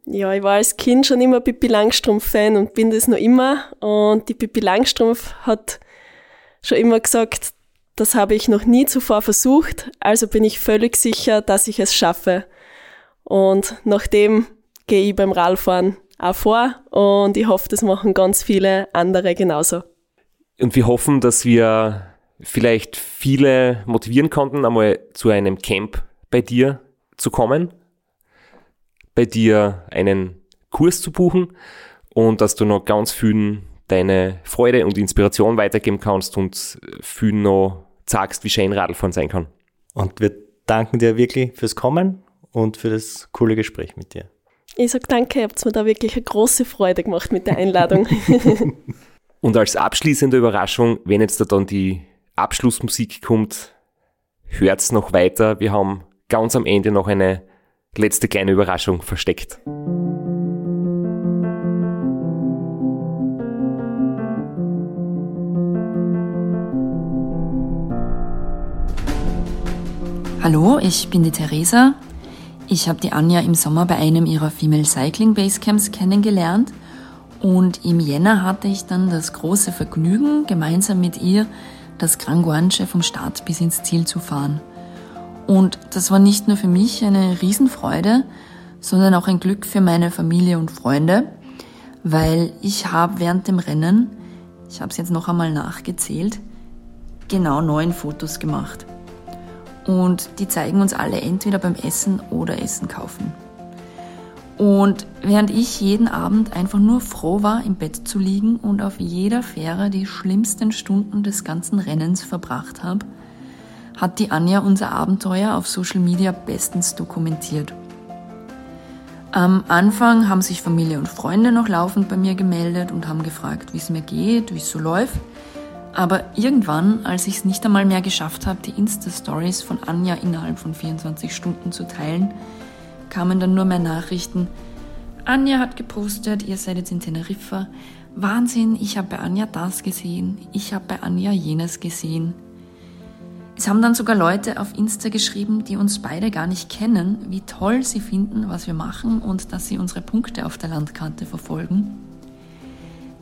Ja, ich war als Kind schon immer Pippi Langstrumpf-Fan und bin das noch immer. Und die Pippi Langstrumpf hat schon immer gesagt, das habe ich noch nie zuvor versucht, also bin ich völlig sicher, dass ich es schaffe. Und nachdem gehe ich beim Radfahren auch vor und ich hoffe, das machen ganz viele andere genauso. Und wir hoffen, dass wir vielleicht viele motivieren konnten, einmal zu einem Camp bei dir zu kommen. bei dir einen Kurs zu buchen und dass du noch ganz vielen deine Freude und Inspiration weitergeben kannst und vielen noch sagst, wie schön Radlfahren sein kann. Und wir danken dir wirklich fürs Kommen und für das coole Gespräch mit dir. Ich sage danke, ihr habt mir da wirklich eine große Freude gemacht mit der Einladung. *laughs* und als abschließende Überraschung, wenn jetzt da dann die Abschlussmusik kommt, hört's noch weiter. Wir haben ganz am Ende noch eine letzte kleine Überraschung versteckt. Hallo, ich bin die Theresa. Ich habe die Anja im Sommer bei einem ihrer Female Cycling Basecamps kennengelernt und im Jänner hatte ich dann das große Vergnügen, gemeinsam mit ihr das Gran Guanche vom Start bis ins Ziel zu fahren. Und das war nicht nur für mich eine Riesenfreude, sondern auch ein Glück für meine Familie und Freunde, weil ich habe während dem Rennen, ich habe es jetzt noch einmal nachgezählt, genau neun Fotos gemacht. Und die zeigen uns alle entweder beim Essen oder Essen kaufen. Und während ich jeden Abend einfach nur froh war, im Bett zu liegen und auf jeder Fähre die schlimmsten Stunden des ganzen Rennens verbracht habe, hat die Anja unser Abenteuer auf Social Media bestens dokumentiert. Am Anfang haben sich Familie und Freunde noch laufend bei mir gemeldet und haben gefragt, wie es mir geht, wie es so läuft. Aber irgendwann, als ich es nicht einmal mehr geschafft habe, die Insta-Stories von Anja innerhalb von 24 Stunden zu teilen, kamen dann nur mehr Nachrichten. Anja hat gepostet, ihr seid jetzt in Teneriffa. Wahnsinn, ich habe bei Anja das gesehen, ich habe bei Anja jenes gesehen. Es haben dann sogar Leute auf Insta geschrieben, die uns beide gar nicht kennen, wie toll sie finden, was wir machen und dass sie unsere Punkte auf der Landkarte verfolgen.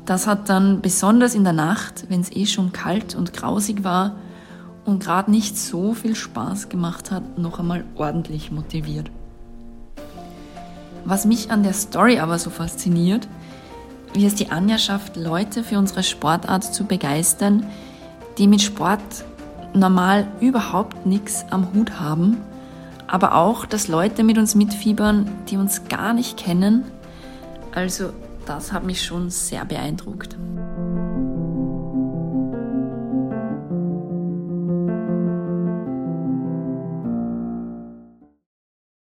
Das hat dann besonders in der Nacht, wenn es eh schon kalt und grausig war und gerade nicht so viel Spaß gemacht hat, noch einmal ordentlich motiviert. Was mich an der Story aber so fasziniert, wie es die Anja schafft, Leute für unsere Sportart zu begeistern, die mit Sport normal überhaupt nichts am Hut haben, aber auch, dass Leute mit uns mitfiebern, die uns gar nicht kennen. Also das hat mich schon sehr beeindruckt.